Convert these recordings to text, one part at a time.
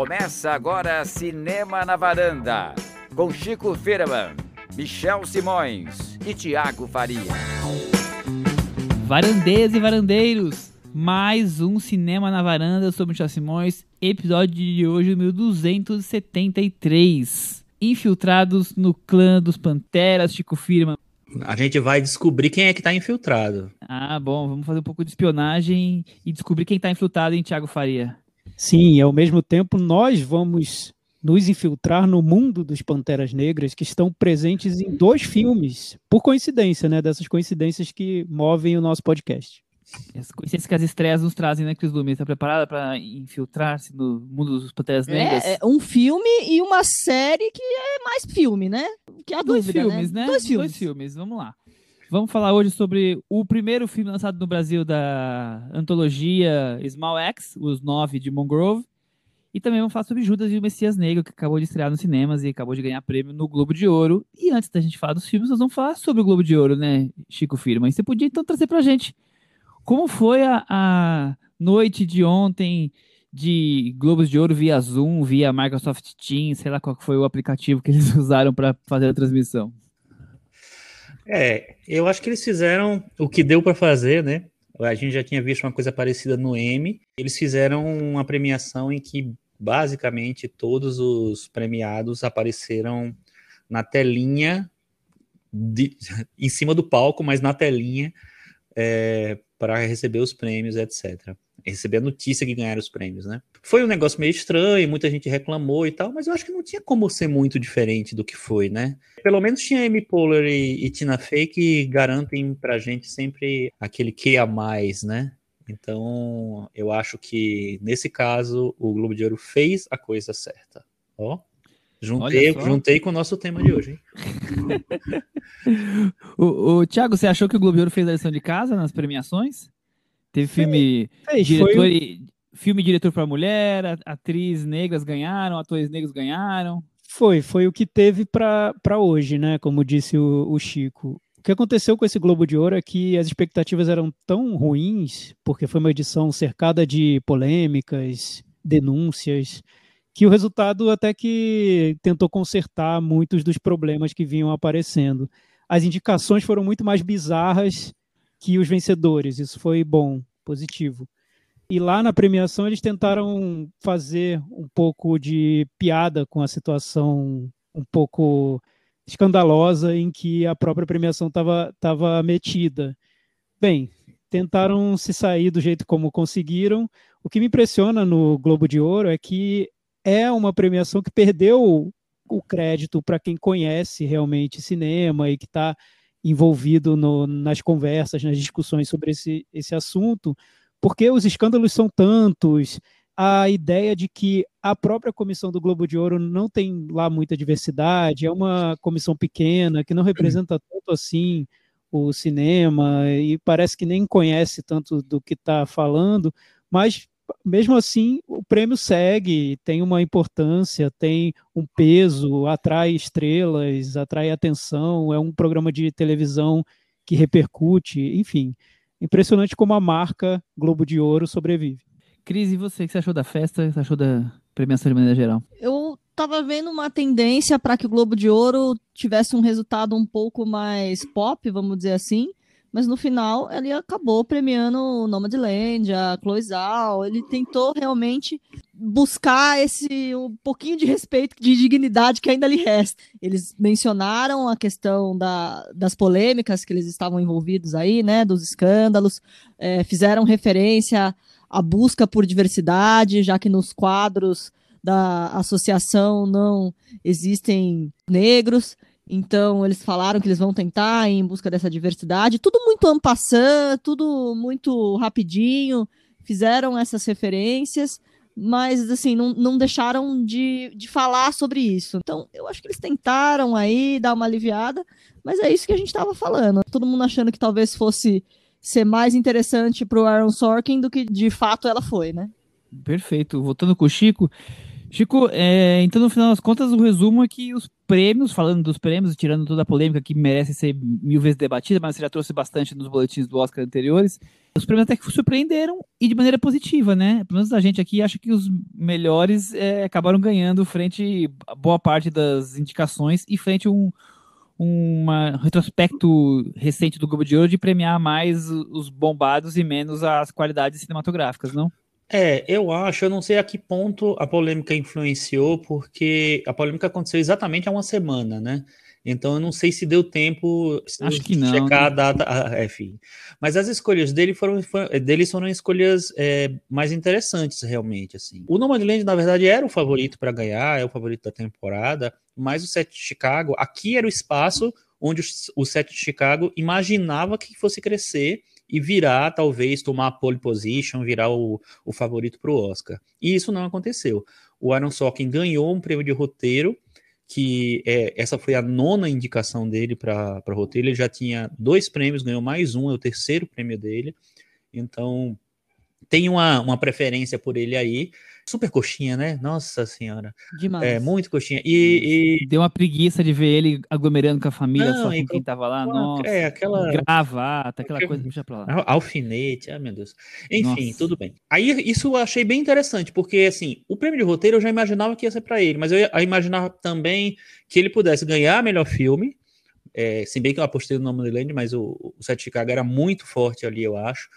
Começa agora Cinema na Varanda, com Chico Firman, Michel Simões e Tiago Faria. Varandeiras e varandeiros, mais um Cinema na Varanda, eu sou Michel Simões, episódio de hoje, número 273. Infiltrados no clã dos Panteras, Chico Firman. A gente vai descobrir quem é que tá infiltrado. Ah, bom, vamos fazer um pouco de espionagem e descobrir quem tá infiltrado em Tiago Faria. Sim, e ao mesmo tempo nós vamos nos infiltrar no mundo dos Panteras Negras que estão presentes em dois filmes, por coincidência, né? Dessas coincidências que movem o nosso podcast. As coincidências que as estreias nos trazem, né, Cris Lume? Está preparada para infiltrar-se no mundo dos Panteras Negras? É, é, um filme e uma série que é mais filme, né? Que é a Dois dúvida, filmes, né? Dois filmes. Dois filmes, vamos lá. Vamos falar hoje sobre o primeiro filme lançado no Brasil da antologia Small X, Os Nove de Mongrove. E também vamos falar sobre Judas e o Messias Negro, que acabou de estrear nos cinemas e acabou de ganhar prêmio no Globo de Ouro. E antes da gente falar dos filmes, nós vamos falar sobre o Globo de Ouro, né, Chico Firma? E você podia então trazer pra gente como foi a, a noite de ontem de Globos de Ouro via Zoom, via Microsoft Teams, sei lá qual foi o aplicativo que eles usaram para fazer a transmissão. É, eu acho que eles fizeram o que deu para fazer, né? A gente já tinha visto uma coisa parecida no M. Eles fizeram uma premiação em que basicamente todos os premiados apareceram na telinha de, em cima do palco, mas na telinha é, para receber os prêmios, etc. Receber a notícia que ganharam os prêmios, né? Foi um negócio meio estranho, muita gente reclamou e tal, mas eu acho que não tinha como ser muito diferente do que foi, né? Pelo menos tinha Amy Poehler e, e Tina Fey que garantem pra gente sempre aquele que a mais, né? Então, eu acho que nesse caso o Globo de Ouro fez a coisa certa. Ó, juntei, juntei com o nosso tema de hoje, hein? o, o Thiago, você achou que o Globo de Ouro fez a lição de casa nas premiações? Teve filme Fez, diretor, foi e- filme diretor para mulher, atriz negras ganharam, atores negros ganharam. Foi, foi o que teve para hoje, né? Como disse o, o Chico. O que aconteceu com esse Globo de Ouro é que as expectativas eram tão ruins, porque foi uma edição cercada de polêmicas, denúncias, que o resultado até que tentou consertar muitos dos problemas que vinham aparecendo. As indicações foram muito mais bizarras que os vencedores, isso foi bom, positivo. E lá na premiação eles tentaram fazer um pouco de piada com a situação um pouco escandalosa em que a própria premiação estava metida. Bem, tentaram se sair do jeito como conseguiram. O que me impressiona no Globo de Ouro é que é uma premiação que perdeu o crédito para quem conhece realmente cinema e que está envolvido no- nas conversas, nas discussões sobre esse, esse assunto, porque os escândalos são tantos, a ideia de que a própria comissão do Globo de Ouro não tem lá muita diversidade, é uma comissão pequena que não representa tanto assim o cinema e parece que nem conhece tanto do que está falando, mas mesmo assim o prêmio segue, tem uma importância, tem um peso, atrai estrelas, atrai atenção, é um programa de televisão que repercute, enfim, impressionante como a marca Globo de Ouro sobrevive. Cris, e você, o que você achou da festa? O que você achou da premiação de maneira geral? Eu tava vendo uma tendência para que o Globo de Ouro tivesse um resultado um pouco mais pop, vamos dizer assim. Mas no final ele acabou premiando o Nomadland, a Chloe Zhao. Ele tentou realmente buscar esse um pouquinho de respeito, de dignidade que ainda lhe resta. Eles mencionaram a questão da, das polêmicas que eles estavam envolvidos aí, né, dos escândalos, eh, fizeram referência à busca por diversidade, já que nos quadros da associação não existem negros. Então, eles falaram que eles vão tentar em busca dessa diversidade. Tudo muito ampassant, tudo muito rapidinho. Fizeram essas referências, mas, assim, não, não deixaram de, de falar sobre isso. Então, eu acho que eles tentaram aí dar uma aliviada, mas é isso que a gente estava falando. Todo mundo achando que talvez fosse ser mais interessante para o Aaron Sorkin do que de fato ela foi, né? Perfeito. Voltando com o Chico. Chico, é, então no final das contas o resumo é que os prêmios, falando dos prêmios, tirando toda a polêmica que merece ser mil vezes debatida, mas você já trouxe bastante nos boletins do Oscar anteriores, os prêmios até que surpreenderam e de maneira positiva, né? Pelo menos a gente aqui acha que os melhores é, acabaram ganhando frente a boa parte das indicações e frente a um, um retrospecto recente do Globo de Ouro de premiar mais os bombados e menos as qualidades cinematográficas, não? É, eu acho, eu não sei a que ponto a polêmica influenciou, porque a polêmica aconteceu exatamente há uma semana, né? Então eu não sei se deu tempo Acho que não, checar né? a data. Ah, é, enfim. Mas as escolhas dele foram, deles foram escolhas é, mais interessantes, realmente. assim. O Nomadland, na verdade, era o favorito para ganhar, é o favorito da temporada, mas o set de Chicago, aqui era o espaço onde o, o set de Chicago imaginava que fosse crescer e virar, talvez, tomar a pole position, virar o, o favorito para o Oscar. E isso não aconteceu. O Aaron Sorkin ganhou um prêmio de roteiro, que é, essa foi a nona indicação dele para roteiro. Ele já tinha dois prêmios, ganhou mais um, é o terceiro prêmio dele. Então, tem uma, uma preferência por ele aí. Super coxinha, né? Nossa senhora. Demais. É, muito coxinha. E, e... Deu uma preguiça de ver ele aglomerando com a família, Não, só e com quem tava lá. Nossa, É, aquela. gravata, aquela coisa, deixa pra lá. Al- Alfinete, ah, meu Deus. Enfim, Nossa. tudo bem. Aí isso eu achei bem interessante, porque assim, o prêmio de roteiro eu já imaginava que ia ser para ele, mas eu imaginava também que ele pudesse ganhar melhor filme. É, se bem que eu apostei no nome Land, mas o, o Set de Chicago era muito forte ali, eu acho.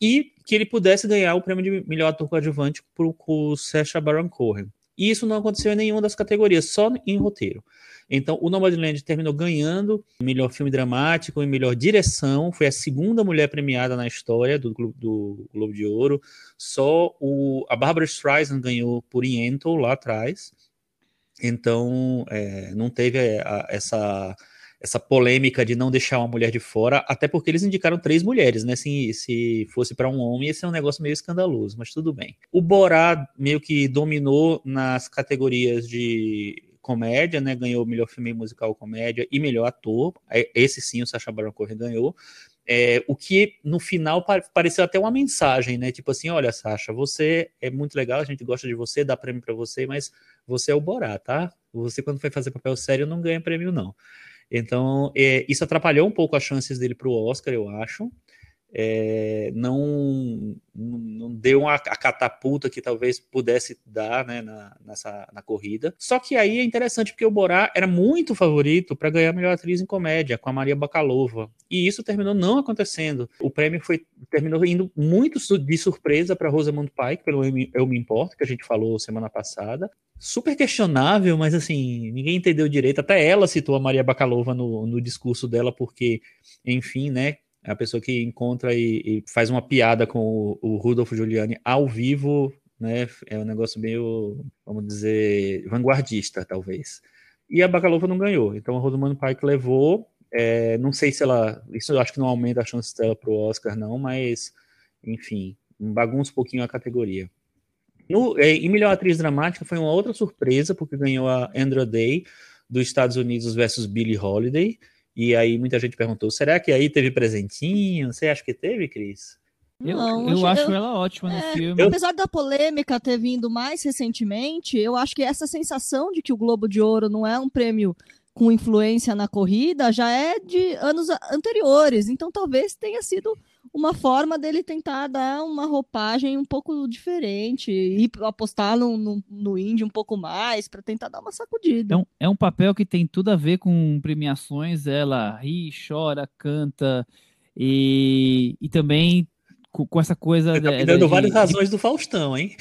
E que ele pudesse ganhar o prêmio de melhor ator coadjuvante por, o Sacha Baron Cohen. E isso não aconteceu em nenhuma das categorias, só em roteiro. Então, o Nomadland terminou ganhando melhor filme dramático e melhor direção. Foi a segunda mulher premiada na história do, do Globo de Ouro. Só o, a Barbara Streisand ganhou por Yentl lá atrás. Então, é, não teve a- essa, essa polêmica de não deixar uma mulher de fora, até porque eles indicaram três mulheres, né? Se, se fosse para um homem, ia ser um negócio meio escandaloso, mas tudo bem. O Borá meio que dominou nas categorias de comédia, né? Ganhou melhor filme musical comédia e melhor ator. É, Esse sim, o Sacha Baron Cohen ganhou. É, o que no final pa- pareceu até uma mensagem, né? Tipo assim, olha, Sasha, você é muito legal, a gente gosta de você, dá prêmio para você, mas você é o Borá, tá? Você quando foi fazer papel sério não ganha prêmio não. Então é, isso atrapalhou um pouco as chances dele para o Oscar, eu acho. É, não, não deu uma, a catapulta que talvez pudesse dar né, na, nessa, na corrida. Só que aí é interessante porque o Borá era muito favorito para ganhar a melhor atriz em comédia com a Maria Bakalova. E isso terminou não acontecendo. O prêmio foi terminou indo muito de surpresa para Rosamund Pike pelo Eu Me, Eu Me Importo, que a gente falou semana passada. Super questionável, mas assim, ninguém entendeu direito. Até ela citou a Maria Bakalova no, no discurso dela, porque, enfim, né? É a pessoa que encontra e, e faz uma piada com o, o Rudolph Giuliani ao vivo, né? É um negócio meio, vamos dizer, vanguardista, talvez. E a Bakalova não ganhou. Então a Rosamund Pike levou. É, não sei se ela. Isso eu acho que não aumenta a chance dela pro Oscar, não, mas, enfim, bagunça um pouquinho a categoria. No, é, em melhor atriz dramática foi uma outra surpresa, porque ganhou a Andra Day, dos Estados Unidos versus Billie Holiday. E aí muita gente perguntou: será que aí teve presentinho? Você acha que teve, Cris? Eu, Não, eu acho eu- ela ótima no É, filme. Apesar da polêmica ter vindo mais recentemente, eu acho que essa sensação de que o Globo de Ouro não é um prêmio com influência na corrida já é de anos anteriores. Então talvez tenha sido uma forma dele tentar dar uma roupagem um pouco diferente e apostar no, no, no indie um pouco mais para tentar dar uma sacudida. É um, é um papel que tem tudo a ver com premiações. Ela ri, chora, canta e, e também com, com essa coisa. Você tá me dando da- várias de- razões do Faustão, hein?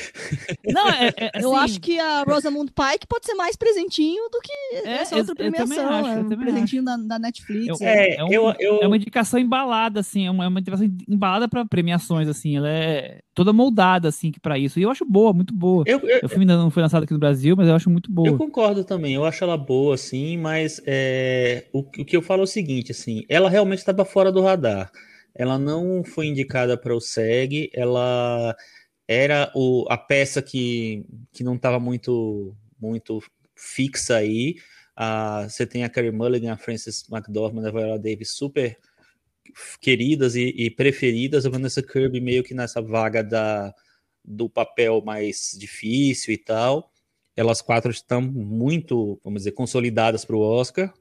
Não, é, é, eu assim, acho que a Rosamund Pike pode ser mais presentinho do que É, essa eu- outra eu premiação. acho, eu é um presentinho da, da Netflix. Eu- é. É, é um- eu, eu, é uma indicação embalada, assim, é uma, é uma indicação embalada para premiações, assim, ela é toda moldada, assim, para isso. E eu acho boa, muito boa. eu, eu, O filme ainda não foi lançado aqui no Brasil, mas eu acho muito Eu boa. concordo também, eu acho ela boa, assim, mas é, o, o que eu falo é o seguinte, assim, ela realmente estava fora do radar. Ela não foi indicada para o SEG, ela era o, a peça que, que não estava muito, muito fixa aí. Você tem a Carey Mulligan, a Frances McDormand, a Viola Davis super queridas e, e preferidas, a Vanessa Kirby meio que nessa vaga da, do papel mais difícil e tal. elas quatro estão muito, vamos dizer, consolidadas para o Oscar.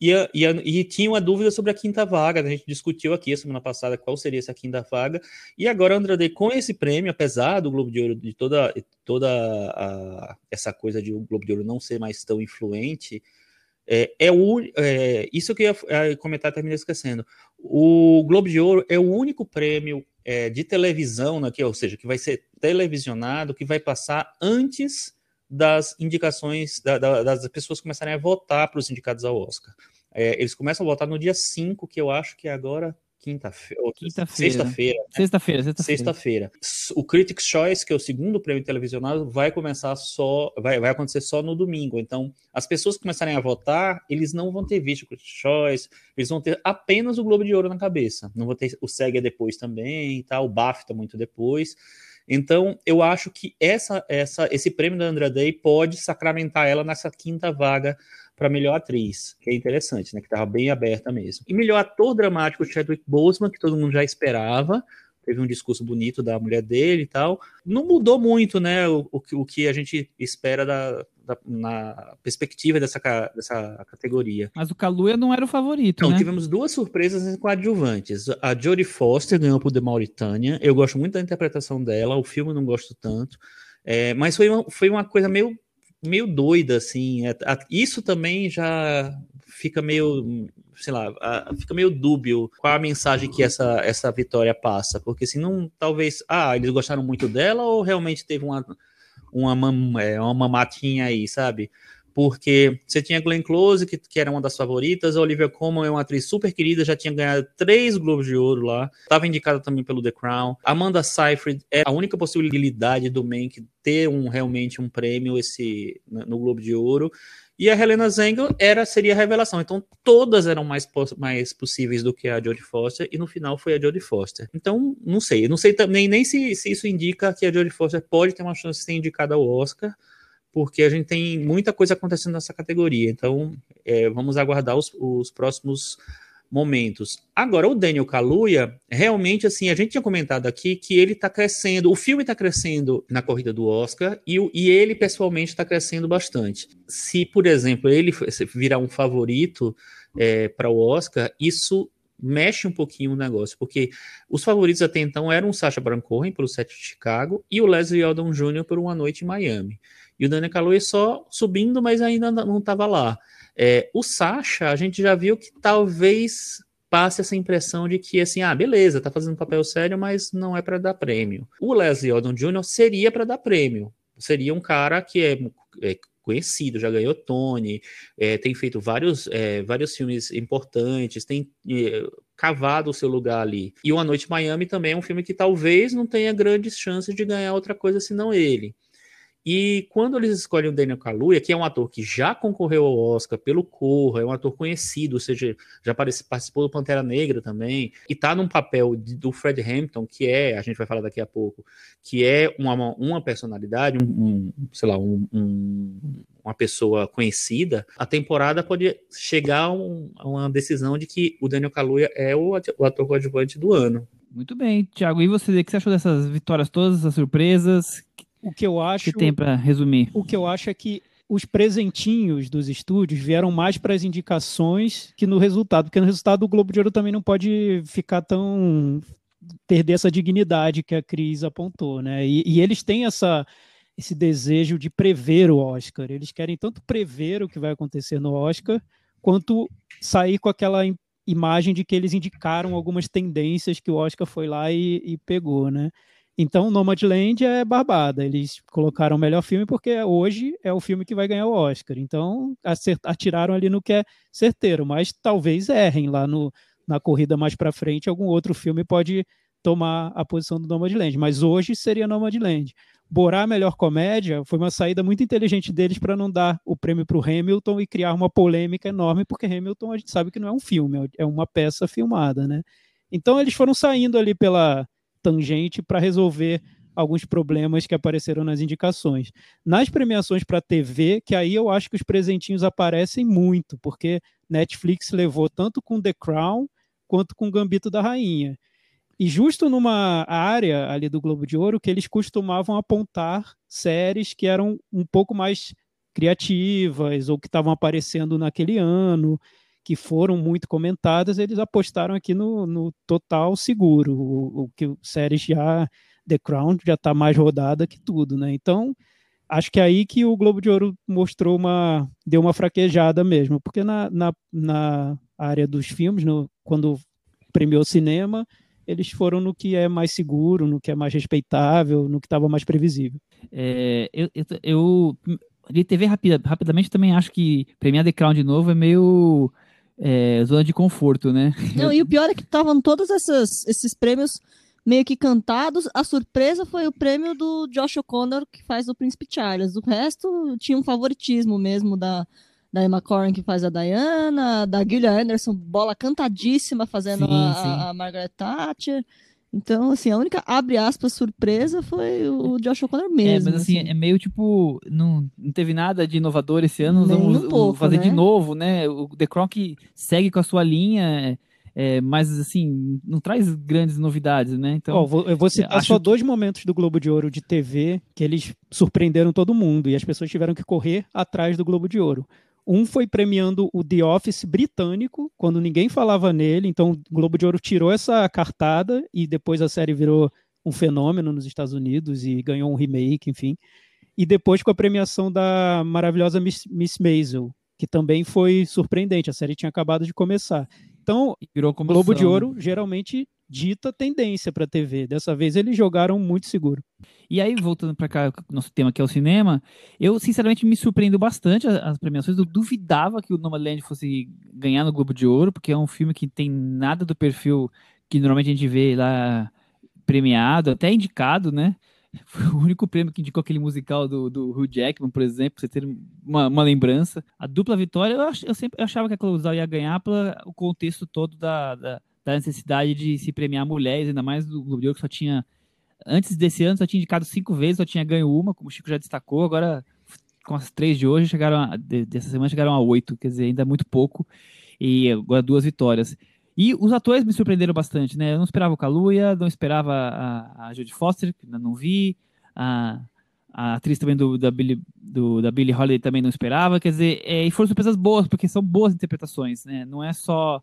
E, e, a, e, tinha uma dúvida sobre a quinta vaga, a gente discutiu aqui a semana passada qual seria essa quinta vaga, e agora Andrade, com esse prêmio, apesar do Globo de Ouro, de toda, toda a, essa coisa de o Globo de Ouro não ser mais tão influente, é, é, o, é isso que eu ia comentar, terminei esquecendo, o Globo de Ouro é o único prêmio é, de televisão, né, que, ou seja, que vai ser televisionado, que vai passar antes das indicações, da, da, das pessoas começarem a votar para os indicados ao Oscar. É, eles começam a votar no dia 5, que eu acho que é agora quinta-feira. Quinta sexta-feira. Sexta-feira, sexta-feira. Sexta-feira. O Critics' Choice, que é o segundo prêmio televisionado, vai começar só, vai, vai acontecer só no domingo. Então, as pessoas que começarem a votar, eles não vão ter visto o Critics' Choice, eles vão ter apenas o Globo de Ouro na cabeça. Não vão ter o SEG depois também, tá? o BAFTA muito depois. Então, eu acho que essa, essa, esse prêmio da Andra Day pode sacramentar ela nessa quinta vaga para melhor atriz, que é interessante, né? Que estava bem aberta mesmo. E melhor ator dramático, Chadwick Boseman, que todo mundo já esperava. Teve um discurso bonito da mulher dele e tal. Não mudou muito, né? O, o, o que a gente espera da, da, na perspectiva dessa, dessa categoria. Mas o Kaluuya não era o favorito, Então, né? tivemos duas surpresas coadjuvantes. A Jodie Foster ganhou por The Mauritânia. Eu gosto muito da interpretação dela, o filme eu não gosto tanto. É, mas foi uma, foi uma coisa meio, meio doida, assim. É, a, isso também já fica meio, sei lá, a, fica meio dúbio qual a mensagem que essa, essa vitória passa. Porque se não, talvez, ah, eles gostaram muito dela ou realmente teve uma uma, é, uma mamatinha aí, sabe? Porque você tinha Glenn Close, que, que era uma das favoritas, a Olivia Colman é uma atriz super querida, já tinha ganhado três Globos de Ouro lá, estava indicada também pelo The Crown. Amanda Seyfried é a única possibilidade do Mank ter um, realmente um prêmio esse no Globo de Ouro. E a Helena Zengel era, seria a revelação. Então, todas eram mais, mais possíveis do que a Jodie Foster, e no final foi a Jodie Foster. Então, não sei. Não sei também nem se, se isso indica que a Jodie Foster pode ter uma chance de ser indicada ao Oscar, porque a gente tem muita coisa acontecendo nessa categoria. Então, é, vamos aguardar os, os próximos momentos. Agora, o Daniel Kaluuya, realmente, assim, a gente tinha comentado aqui que ele está crescendo, o filme está crescendo na corrida do Oscar e, e ele, pessoalmente, está crescendo bastante. Se, por exemplo, ele virar um favorito é, para o Oscar, isso mexe um pouquinho o negócio, porque os favoritos até então eram o Sacha Baron Cohen pelo set de Chicago e o Leslie Odom Jr. por Uma Noite em Miami. E o Daniel Kaluuya só subindo, mas ainda não estava lá. É, o Sasha, a gente já viu que talvez passe essa impressão de que, assim, ah, beleza, tá fazendo papel sério, mas não é para dar prêmio. O Leslie Odom Jr. seria para dar prêmio. Seria um cara que é, é conhecido, já ganhou Tony, é, tem feito vários, é, vários filmes importantes, tem é, cavado o seu lugar ali. E Uma Noite Miami também é um filme que talvez não tenha grandes chances de ganhar outra coisa senão ele. E quando eles escolhem o Daniel Kaluuya, que é um ator que já concorreu ao Oscar pelo Corra, é um ator conhecido, ou seja, já participou do Pantera Negra também, e tá num papel do Fred Hampton, que é, a gente vai falar daqui a pouco, que é uma, uma personalidade, um, um sei lá, um, um, uma pessoa conhecida, a temporada pode chegar a, a uma decisão de que o Daniel Kaluuya é o, o ator coadjuvante do ano. Muito bem, Thiago. E você, o que você achou dessas vitórias todas, essas surpresas? O que eu acho. que tem para resumir? O que eu acho é que os presentinhos dos estúdios vieram mais para as indicações que no resultado, porque no resultado o Globo de Ouro também não pode ficar tão perder essa dignidade que a Cris apontou, né? E, e, eles têm essa esse desejo de prever o Oscar. Eles querem tanto prever o que vai acontecer no Oscar, quanto sair com aquela imagem de que eles indicaram algumas tendências que o Oscar foi lá e, e pegou, né? Então, Nomadland é barbada. Eles colocaram o melhor filme porque hoje é o filme que vai ganhar o Oscar. Então, atiraram ali no que é certeiro, mas talvez errem lá no, na corrida mais para frente. Algum outro filme pode tomar a posição do Nomadland, mas hoje seria Nomadland. Borá melhor comédia foi uma saída muito inteligente deles para não dar o prêmio para o Hamilton e criar uma polêmica enorme, porque Hamilton a gente sabe que não é um filme, é uma peça filmada, né? Então eles foram saindo ali pela tangente para resolver alguns problemas que apareceram nas indicações. Nas premiações para TV, que aí eu acho que os presentinhos aparecem muito, porque Netflix levou tanto com The Crown quanto com Gambito da Rainha. E justo numa área ali do Globo de Ouro que eles costumavam apontar séries que eram um pouco mais criativas ou que estavam aparecendo naquele ano, que foram muito comentadas, eles apostaram aqui no, no total seguro, o, o que séries já The Crown já está mais rodada que tudo, né? Então acho que é aí que o Globo de Ouro mostrou uma deu uma fraquejada mesmo, porque na, na, na área dos filmes, no, quando premiou cinema, eles foram no que é mais seguro, no que é mais respeitável, no que estava mais previsível. É, eu, eu, eu, de TV rapida, rapidamente também acho que premiar The Crown de novo é meio é, zona de conforto, né? Não, e o pior é que estavam todos esses, esses prêmios meio que cantados. A surpresa foi o prêmio do Josh O'Connor, que faz o Príncipe Charles. O resto tinha um favoritismo mesmo da, da Emma Corrin, que faz a Diana, da Gillian Anderson, bola cantadíssima fazendo Sim, a, sim. a Margaret Thatcher. Então, assim, a única, abre aspas, surpresa foi o Josh O'Connor É, mesmo. mas assim, é meio tipo, não, não teve nada de inovador esse ano, Nem vamos um pouco, fazer de né? novo, né? O The que segue com a sua linha, é, mas assim, não traz grandes novidades, né? Então, vou- eu vou citar acho só que- dois momentos do Globo de Ouro de TV que eles surpreenderam todo mundo e as pessoas tiveram que correr atrás do Globo de Ouro. Um foi premiando o The Office britânico, quando ninguém falava nele, então o Globo de Ouro tirou essa cartada e depois a série virou um fenômeno nos Estados Unidos e ganhou um remake, enfim. E depois com a premiação da maravilhosa Miss, Miss Maisel, que também foi surpreendente, a série tinha acabado de começar. Então. Globo de Ouro geralmente dita tendência para TV. Dessa vez eles jogaram muito seguro. E aí, voltando para cá, nosso tema que é o cinema, eu sinceramente me surpreendo bastante as, premiações. Eu duvidava que o Nomadland fosse ganhar no Globo de Ouro, porque é um filme que tem nada do perfil que normalmente a gente vê lá premiado, até indicado, né? Foi o único prêmio que indicou aquele musical do, do Hugh Jackman, por exemplo, pra você ter uma, uma lembrança. A dupla vitória, eu, ach- eu sempre achava que a Clouzal ia ganhar pelo contexto todo da, da, da necessidade de se premiar mulheres, ainda mais do Globo de Ouro, que só tinha antes desse ano só tinha indicado cinco vezes, só tinha ganho uma, como o Chico já destacou. Agora, com as três de hoje, chegaram a, de- dessa semana chegaram a oito, quer dizer, ainda é muito pouco. E agora duas vitórias. E os atores me surpreenderam bastante, né? Eu não esperava o Kaluuya, não esperava a, a Jodie Foster, que ainda não vi. A, a atriz também do, da, Billie, do, da Billie Holiday também não esperava. Quer dizer, é, e foram surpresas boas, porque são boas interpretações, né? Não é só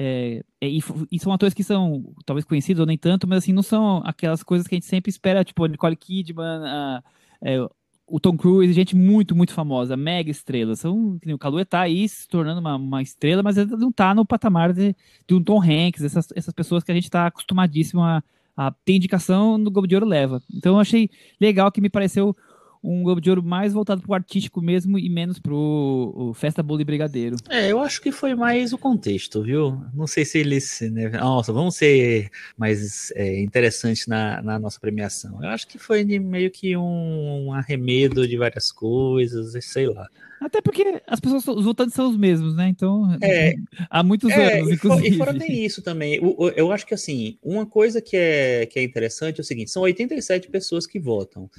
é, é, e, e são atores que são talvez conhecidos ou nem tanto, mas assim, não são aquelas coisas que a gente sempre espera, tipo Nicole Kidman, a- é, o Tom Cruise, gente muito, muito famosa, mega estrela. São, o Kaluuya tá aí se tornando uma, uma estrela, mas ainda não tá no patamar de, de um Tom Hanks, essas, essas pessoas que a gente tá acostumadíssimo a, a ter indicação no Globo de Ouro leva. Então eu achei legal que me pareceu um Globo de Ouro mais voltado pro artístico mesmo e menos pro o Festa Bolo e Brigadeiro. É, eu acho que foi mais o contexto, viu? Não sei se eles. Né, nossa, vamos ser mais é, interessantes na, na nossa premiação. Eu acho que foi meio que um, um arremedo de várias coisas, sei lá. Até porque as pessoas, os votantes são os mesmos, né? Então, É. há muitos É, anos, e, inclusive. e fora tem isso também. O- eu acho que assim, uma coisa que é, que é interessante é o seguinte: são 87 pessoas que votam.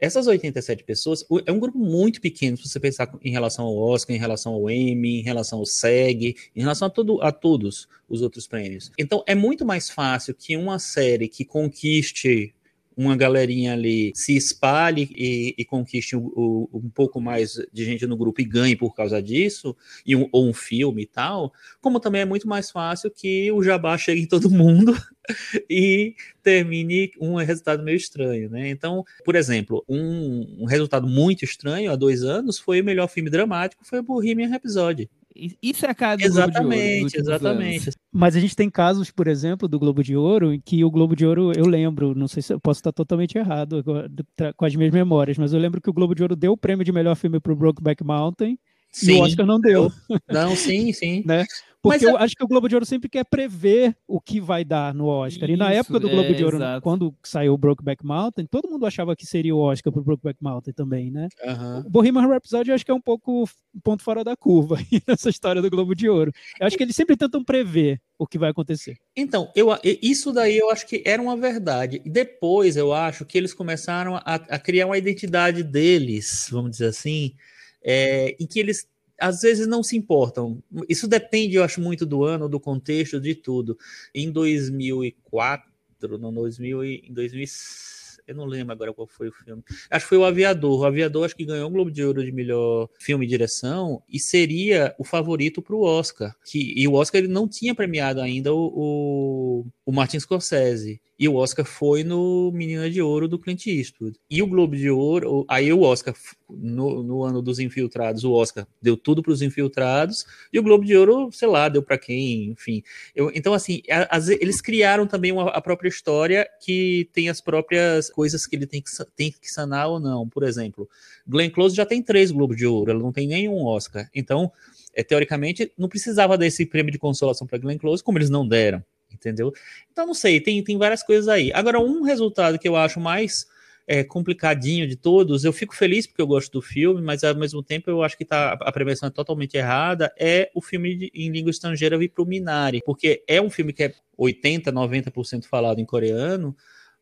Essas 87 pessoas é um grupo muito pequeno se você pensar em relação ao Oscar, em relação ao Emmy, em relação ao SEG, em relação a, todo, a todos os outros prêmios. Então é muito mais fácil que uma série que conquiste uma galerinha ali se espalhe e, e conquiste o- um pouco mais de gente no grupo e ganhe por causa disso, e um- ou um filme e tal, como também é muito mais fácil que o jabá chegue em todo mundo e termine um resultado meio estranho, né? Então, por exemplo, um, um resultado muito estranho há dois anos foi o melhor filme dramático, foi o Bohemian Rhapsody. Isso é a cara do Globo de Ouro Exatamente, exatamente. Mas a gente tem casos, por exemplo, do Globo de Ouro, em que o Globo de Ouro, eu lembro, não sei se eu posso estar totalmente errado com as minhas memórias, mas eu lembro que o Globo de Ouro deu o prêmio de melhor filme para o Brokeback Mountain e o Oscar não deu. Não, sim, sim. né? Porque eu acho que o Globo de Ouro sempre quer prever o que vai dar no Oscar. e na Isso, época do Globo é, de Ouro, exato. quando saiu o Brokeback Mountain, todo mundo achava que seria o Oscar pro Brokeback Mountain também, né? Aham. O Bohemian Rhapsody eu acho que é um pouco um ponto fora da curva nessa história do Globo de Ouro. Eu acho que eles sempre tentam prever o que vai acontecer. Então, eu, isso daí eu acho que era uma verdade. Depois eu acho que eles começaram a, a criar uma identidade deles, vamos dizer assim, é, em que eles às vezes não se importam. Isso depende, eu acho, muito do ano, do contexto, de tudo. Em 2004, outro, no 2000 e, em 2000 eu não lembro agora qual foi o filme. Acho que foi o Aviador. O Aviador acho que ganhou o Globo de Ouro de melhor filme e direção e seria o favorito para o Oscar. Que, e o Oscar ele não tinha premiado ainda o, o, o Martin Scorsese. E o Oscar foi no Menina de Ouro do Clint Eastwood. E o Globo de Ouro, aí o Oscar, no, no ano dos Infiltrados, o Oscar deu tudo para os Infiltrados, e o Globo de Ouro, sei lá, deu para quem, enfim. Eu, então, assim, as, eles criaram também uma, a própria história que tem as próprias coisas que ele tem que, tem que sanar ou não. Por exemplo, Glenn Close já tem três Globos de Ouro, ela não tem nenhum Oscar. Então, é, teoricamente, não precisava desse prêmio de consolação para Glenn Close, como eles não deram entendeu? Então, não sei, tem, tem várias coisas aí. Agora, um resultado que eu acho mais é, complicadinho de todos, eu fico feliz porque eu gosto do filme, mas ao mesmo tempo eu acho que tá, a premiação é totalmente errada, é o filme de, em língua estrangeira vir para o Minari, porque é um filme que é 80, 90% falado em coreano,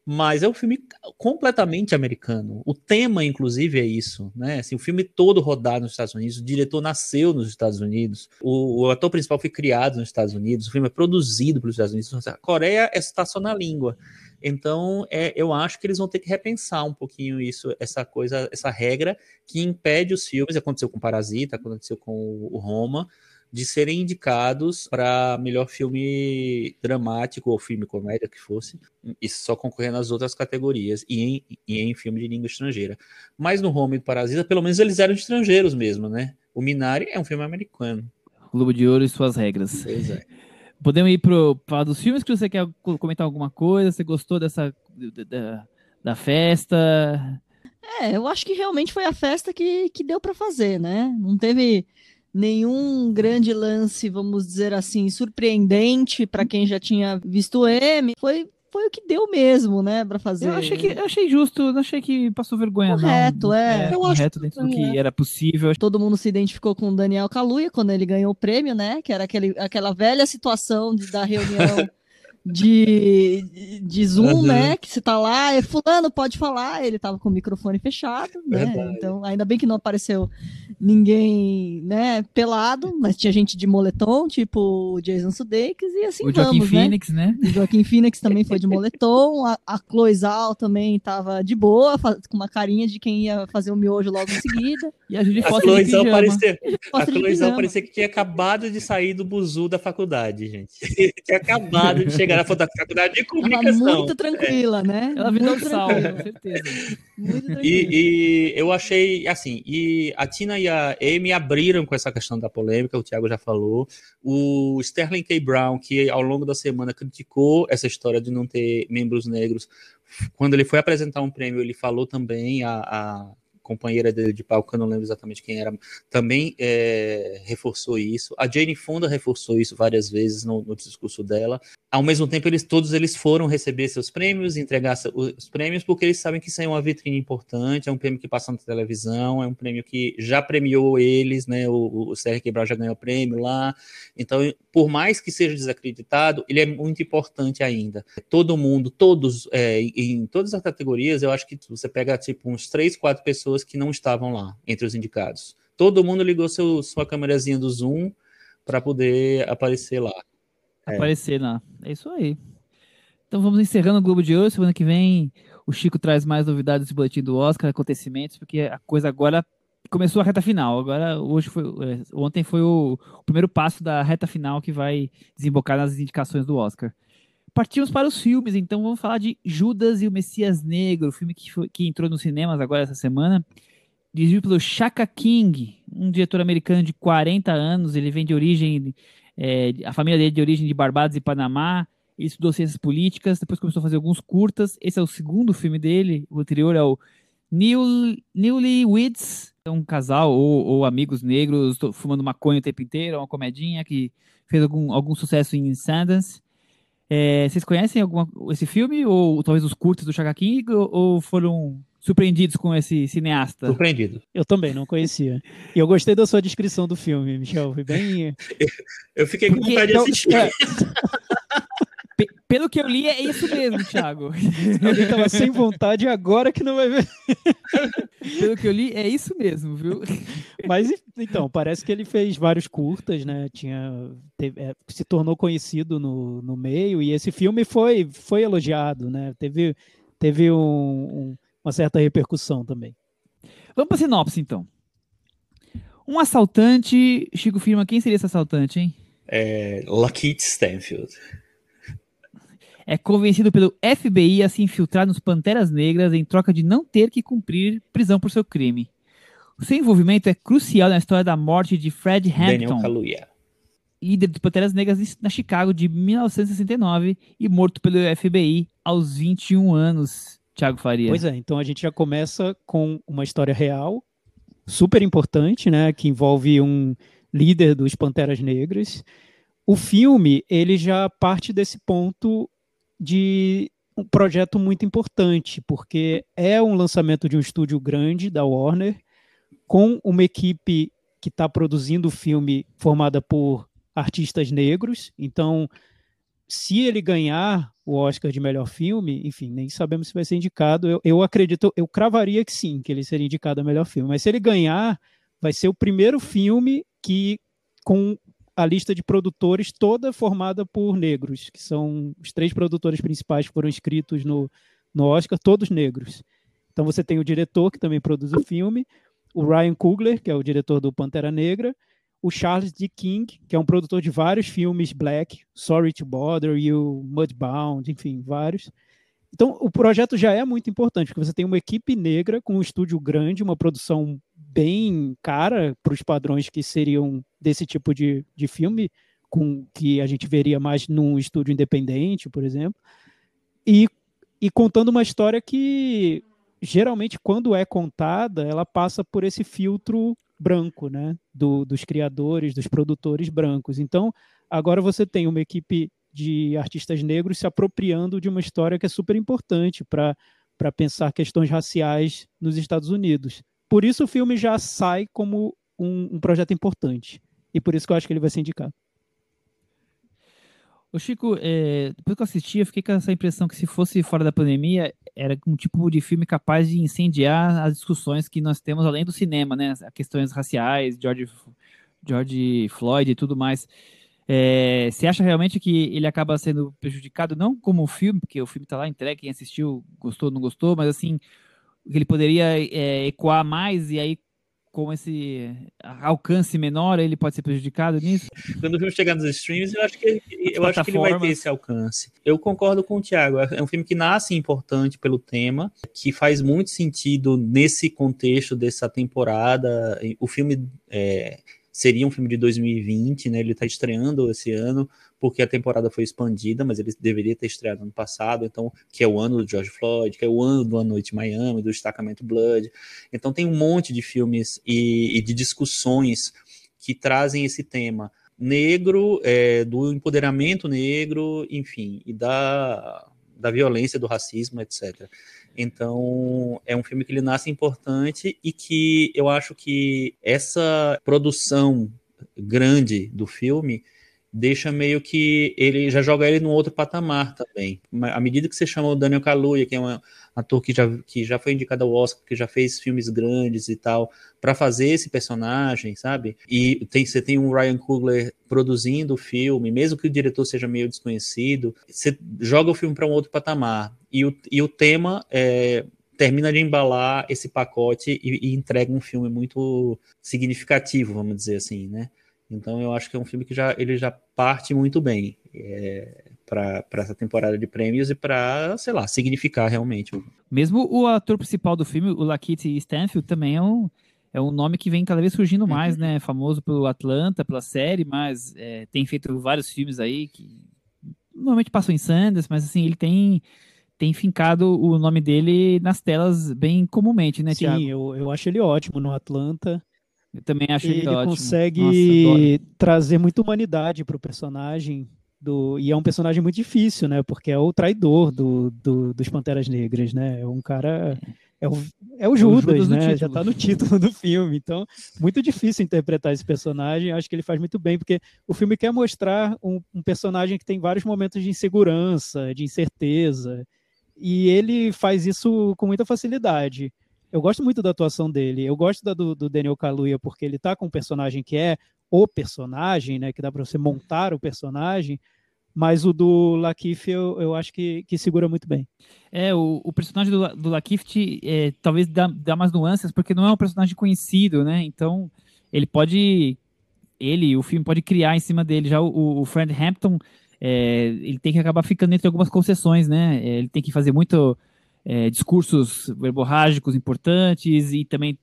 mas é um filme completamente americano. O tema, inclusive, é isso, né? Assim, o filme todo rodado nos Estados Unidos, o diretor nasceu nos Estados Unidos, o, o ator principal foi criado nos Estados Unidos, o filme é produzido pelos Estados Unidos. A Coreia está só na língua. Então, é, eu acho que eles vão ter que repensar um pouquinho isso, essa coisa, essa regra que impede os filmes. Aconteceu com Parasita, aconteceu com o Roma, de serem indicados para melhor filme dramático ou filme comédia que fosse, e só concorrendo nas outras categorias e em, e em filme de língua estrangeira. Mas no Home do Parasita, pelo menos eles eram estrangeiros mesmo, né? O Minari é um filme americano. Globo de Ouro e suas regras. Pois é. Podemos ir para dos filmes que você quer comentar alguma coisa? Você gostou dessa da, da festa? É, eu acho que realmente foi a festa que, que deu para fazer, né? Não teve nenhum grande lance, vamos dizer assim, surpreendente para quem já tinha visto o M. Foi foi o que deu mesmo, né, para fazer. Eu achei que eu achei justo, não achei que passou vergonha correto, não. é. é eu correto dentro do que é. era possível. Todo mundo se identificou com o Daniel Kaluuya quando ele ganhou o prêmio, né, que era aquele, aquela velha situação de, da reunião de, de Zoom, uhum. né? Que você tá lá, é fulano, pode falar. Ele tava com o microfone fechado, né? Verdade. Então, ainda bem que não apareceu ninguém, né, pelado, mas tinha gente de moletom, tipo o Jason Sudeikis, e assim o vamos, Joaquin né? Phoenix, né? O Joaquim Phoenix também foi de moletom, a, a Chloe Zhao também tava de boa, com uma carinha de quem ia fazer o um miojo logo em seguida. E a Foster a Chloe Zhao parecia, a Chloe Zhao parecia que tinha acabado de sair do buzu da faculdade, gente. tinha acabado de chegar na faculdade de comunicação. Tava muito tranquila, é. né? Ela virou sal, com certeza. Muito tranquila. E, e eu achei, assim, e a Tina e a Amy abriram com essa questão da polêmica, o Thiago já falou. O Sterling K. Brown, que ao longo da semana criticou essa história de não ter membros negros, quando ele foi apresentar um prêmio, ele falou também a, a companheira dele de palco, eu não lembro exatamente quem era, também é, reforçou isso. A Jane Fonda reforçou isso várias vezes no, no, discurso dela. Ao mesmo tempo, eles todos eles foram receber seus prêmios, entregar os prêmios, porque eles sabem que isso é uma vitrine importante, é um prêmio que passa na televisão, é um prêmio que já premiou eles, né? O, o Sérgio Quebral já ganhou prêmio lá. Então, por mais que seja desacreditado, ele é muito importante ainda. Todo mundo, todos, é, em todas as categorias, eu acho que você pega tipo uns três, quatro pessoas pessoas que não estavam lá entre os indicados. Todo mundo ligou seu, sua câmerazinha do Zoom para poder aparecer lá. É. Aparecer lá. É isso aí. Então vamos encerrando o Globo de Ouro. Semana que vem o Chico traz mais novidades desse boletim do Oscar, acontecimentos, porque a coisa agora começou a reta final. Agora, hoje foi, é, ontem foi o, o, primeiro passo da reta final que vai desembocar nas indicações do Oscar. Partimos para os filmes, então vamos falar de Judas e o Messias Negro, filme que, foi, que entrou nos cinemas agora essa semana, dirigido pelo Shaka King, um diretor americano de 40 anos, ele vem de origem, é, a família dele é de origem de Barbados e Panamá, ele estudou ciências políticas, depois começou a fazer alguns curtas, esse é o segundo filme dele, o anterior é o New, Newlyweds, é um casal ou, ou amigos negros fumando maconha o tempo inteiro, é uma comedinha que fez algum, algum sucesso em Sundance, é, vocês conhecem alguma, esse filme? Ou talvez os curtos do Chaka King? Ou, ou foram surpreendidos com esse cineasta? Surpreendido. Eu também, não conhecia. E eu gostei da sua descrição do filme, Michel. Foi bem. eu fiquei com vontade de assistir. É... Pelo que eu li, é isso mesmo, Thiago. Alguém tava sem vontade agora que não vai ver. Pelo que eu li, é isso mesmo, viu? Mas então, parece que ele fez vários curtas, né? Tinha, teve, é, se tornou conhecido no, no meio, e esse filme foi, foi elogiado, né? Teve, teve um, um, uma certa repercussão também. Vamos para sinopse, então. Um assaltante. Chico Firma, quem seria esse assaltante, hein? É, Lockheed Stanfield é convencido pelo FBI a se infiltrar nos Panteras Negras em troca de não ter que cumprir prisão por seu crime. O seu envolvimento é crucial na história da morte de Fred Hampton, líder dos Panteras Negras na Chicago de 1969 e morto pelo FBI aos 21 anos. Thiago Faria. Pois é, então a gente já começa com uma história real, super importante, né, que envolve um líder dos Panteras Negras. O filme, ele já parte desse ponto de um projeto muito importante, porque é um lançamento de um estúdio grande da Warner, com uma equipe que está produzindo o filme formada por artistas negros. Então, se ele ganhar o Oscar de melhor filme, enfim, nem sabemos se vai ser indicado. Eu, eu acredito, eu cravaria que sim, que ele seria indicado a melhor filme. Mas se ele ganhar, vai ser o primeiro filme que com a lista de produtores toda formada por negros, que são os três produtores principais que foram inscritos no, no Oscar, todos negros. Então você tem o diretor, que também produz o filme, o Ryan Coogler, que é o diretor do Pantera Negra, o Charles D. King, que é um produtor de vários filmes black, Sorry to Bother You, Mudbound, enfim, vários. Então, o projeto já é muito importante, porque você tem uma equipe negra com um estúdio grande, uma produção bem cara para os padrões que seriam desse tipo de, de filme, com que a gente veria mais num estúdio independente, por exemplo, e, e contando uma história que geralmente quando é contada, ela passa por esse filtro branco, né, do, dos criadores, dos produtores brancos. Então, agora você tem uma equipe de artistas negros se apropriando de uma história que é super importante para pensar questões raciais nos Estados Unidos. Por isso o filme já sai como um, um, projeto importante. E por isso que eu acho que ele vai ser indicado. O Chico, é, depois que eu assisti, eu fiquei com essa impressão que se fosse fora da pandemia, era um tipo de filme capaz de incendiar as discussões que nós temos além do cinema, né? Questões raciais, George, George Floyd e tudo mais. É, você acha realmente que ele acaba sendo prejudicado, não como o filme, porque o filme está lá entregue, quem assistiu gostou, não gostou, mas assim, ele poderia é, ecoar mais e aí com esse alcance menor, ele pode ser prejudicado nisso? Quando o filme chegar nos streams, eu acho que ele, eu acho que ele vai ter esse alcance. Eu concordo com o Thiago. É um filme que nasce importante pelo tema, que faz muito sentido nesse contexto dessa temporada. O filme é, seria um filme de 2020, né? Ele está estreando esse ano porque a temporada foi expandida, mas ele deveria ter estreado ano passado, então que é o ano do George Floyd, que é o ano do A Noite Miami, do destacamento Blood. Então tem um monte de filmes e, e de discussões que trazem esse tema negro, é, do empoderamento negro, enfim, e da, da violência, do racismo, etc. Então, é um filme que ele nasce importante e que eu acho que essa produção grande do filme deixa meio que ele já joga ele num outro patamar também. À medida que você chama o Daniel Kaluuya, que é um ator que já, que já foi indicado ao Oscar, que já fez filmes grandes e tal, para fazer esse personagem, sabe? E tem, você tem o Ryan Coogler produzindo o filme, mesmo que o diretor seja meio desconhecido, você joga o filme para um outro patamar. E o, e o tema é, termina de embalar esse pacote e, e entrega um filme muito significativo, vamos dizer assim, né? Então eu acho que é um filme que já ele já parte muito bem é, para essa temporada de prêmios e para, sei lá, significar realmente. Mesmo o ator principal do filme, o Lakeith Stanfield, também é um, é um nome que vem cada vez surgindo mais, uhum. né? Famoso pelo Atlanta, pela série, mas é, tem feito vários filmes aí que normalmente passam em Sanders, mas assim, ele tem tem fincado o nome dele nas telas bem comumente, né, Sim, eu, eu acho ele ótimo no Atlanta. Eu também acho ele, ele ótimo. consegue Nossa, trazer muita humanidade para o personagem. Do, e é um personagem muito difícil, né? Porque é o traidor do, do, dos Panteras Negras, né? É um cara. É o, é o Judas, é o Judas né? Já está no título do filme. Então, muito difícil interpretar esse personagem. Acho que ele faz muito bem, porque o filme quer mostrar um, um personagem que tem vários momentos de insegurança, de incerteza. E ele faz isso com muita facilidade. Eu gosto muito da atuação dele. Eu gosto da do, do Daniel Kaluuya porque ele tá com um personagem que é o personagem, né? Que dá para você montar o personagem. Mas o do Lakif eu, eu acho que, que segura muito bem. É, o, o personagem do, do Lakif é, talvez dá, dá mais nuances, porque não é um personagem conhecido, né? Então, ele pode. Ele, o filme pode criar em cima dele. Já o, o Fred Hampton, é, ele tem que acabar ficando entre algumas concessões, né? É, ele tem que fazer muito é, discursos verborrágicos importantes e também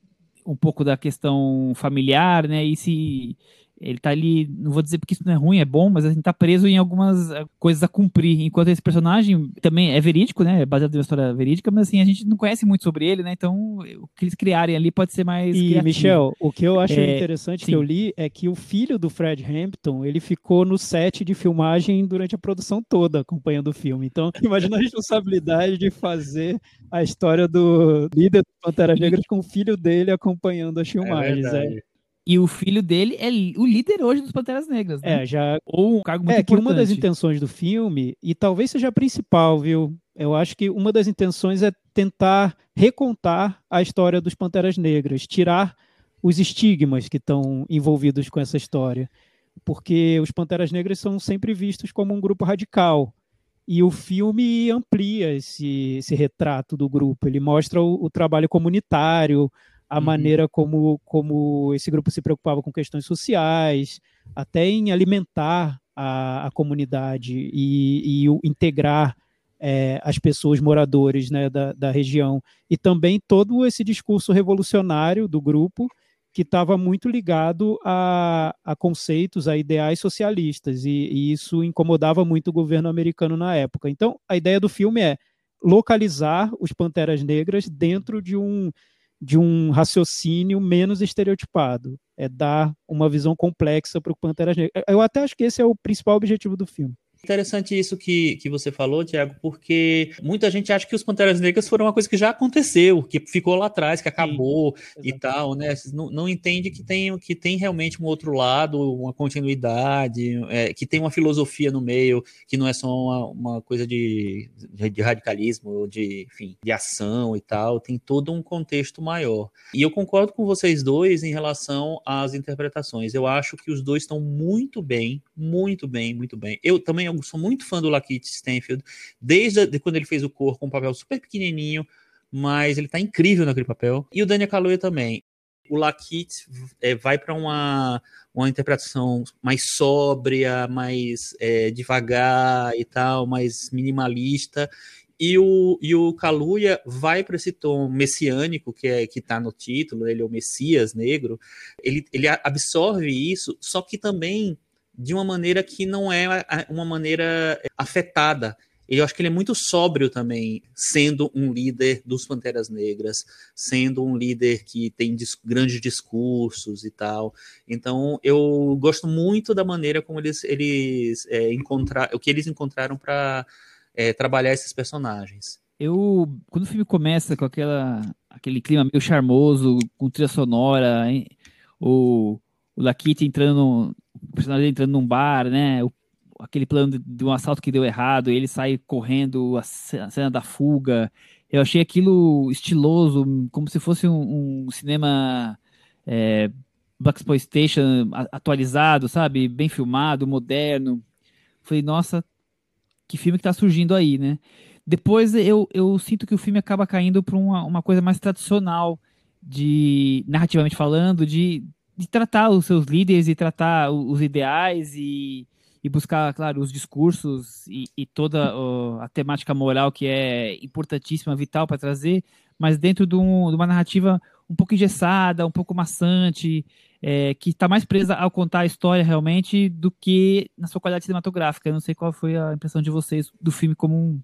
um pouco da questão familiar, né? E se ele tá ali, não vou dizer porque isso não é ruim, é bom, mas ele tá preso em algumas eh, coisas a cumprir. Enquanto esse personagem também é verídico, né? É baseado em uma história verídica, mas assim, a gente não conhece muito sobre ele, né? Então, o que eles criarem ali pode ser mais. E, criativo. Michel, o que eu acho é, interessante sim. que eu li é que o filho do Fred Hampton, ele ficou no set de filmagem durante a produção toda, acompanhando o filme. Então, imagina a responsabilidade de fazer a história do líder do Panteras Negras com o filho dele acompanhando as é filmagens. É, é. E o filho dele é o líder hoje dos Panteras Negras. Né? É, já. Ou um cargo muito é, importante. que uma das intenções do filme, e talvez seja a principal, viu? Eu acho que uma das intenções é tentar recontar a história dos Panteras Negras, tirar os estigmas que estão envolvidos com essa história. Porque os Panteras Negras são sempre vistos como um grupo radical. E o filme amplia esse, esse retrato do grupo. Ele mostra o, o trabalho comunitário, a uhum. maneira como, como esse grupo se preocupava com questões sociais, até em alimentar a, a comunidade e, e integrar é, as pessoas moradores né, da, da região. E também todo esse discurso revolucionário do grupo, que estava muito ligado a, a, conceitos, a ideais socialistas, e, e, isso incomodava muito o governo americano na época. Então, a ideia do filme é localizar os Panteras Negras dentro de um, de um raciocínio menos estereotipado, é dar uma visão complexa para o Pantera Negra. Eu até acho que esse é o principal objetivo do filme. Interessante isso que, que você falou, Tiago, porque muita gente acha que os Panteras Negras foram uma coisa que já aconteceu, que ficou lá atrás, que acabou Sim, e tal, né? Não, não entende que tem, que tem realmente um outro lado, uma continuidade, é, que tem uma filosofia no meio, que não é só uma, uma coisa de, de radicalismo, de, enfim, de ação e tal, tem todo um contexto maior. E eu concordo com vocês dois em relação às interpretações. Eu acho que os dois estão muito bem, muito bem, muito bem. Eu também eu sou muito fã do Lakeith Stanfield, desde de quando ele fez o cor com um papel super pequenininho, mas ele tá incrível naquele papel. E o Daniel Kaluuya também. O Lakeith é, vai para uma, uma interpretação mais sóbria, mais é, devagar e tal, mais minimalista. E o, e o Kaluuya vai para esse tom messiânico que é que está no título, ele é o Messias negro. Ele, ele absorve isso, só que também de uma maneira que não é uma maneira afetada. Eu acho que ele é muito sóbrio também, sendo um líder dos Panteras Negras, sendo um líder que tem dis grandes discursos e tal. Então, eu gosto muito da maneira como eles, eles é, encontraram, o que eles encontraram para é, trabalhar esses personagens. Eu, quando o filme começa com aquela, aquele clima meio charmoso, com trilha sonora, hein? o, o Lakit entrando o personagem entrando num bar, né? O, aquele plano de, de, um assalto que deu errado, ele sai correndo, a, a cena da fuga. Eu achei aquilo estiloso, como se fosse um, um cinema é, Black Exploitation atualizado, sabe? Bem filmado, moderno. Falei, nossa, que filme que tá surgindo aí, né? Depois eu, eu sinto que o filme acaba caindo para uma, uma coisa mais tradicional, de narrativamente falando, de de tratar os seus líderes e tratar os ideais e, e buscar, claro, os discursos e, e toda a temática moral que é importantíssima, vital para trazer, mas dentro de, um, de, uma narrativa um pouco engessada, um pouco maçante, é, que está mais presa ao contar a história realmente do que na sua qualidade cinematográfica. Eu não sei qual foi a impressão de vocês do filme como um,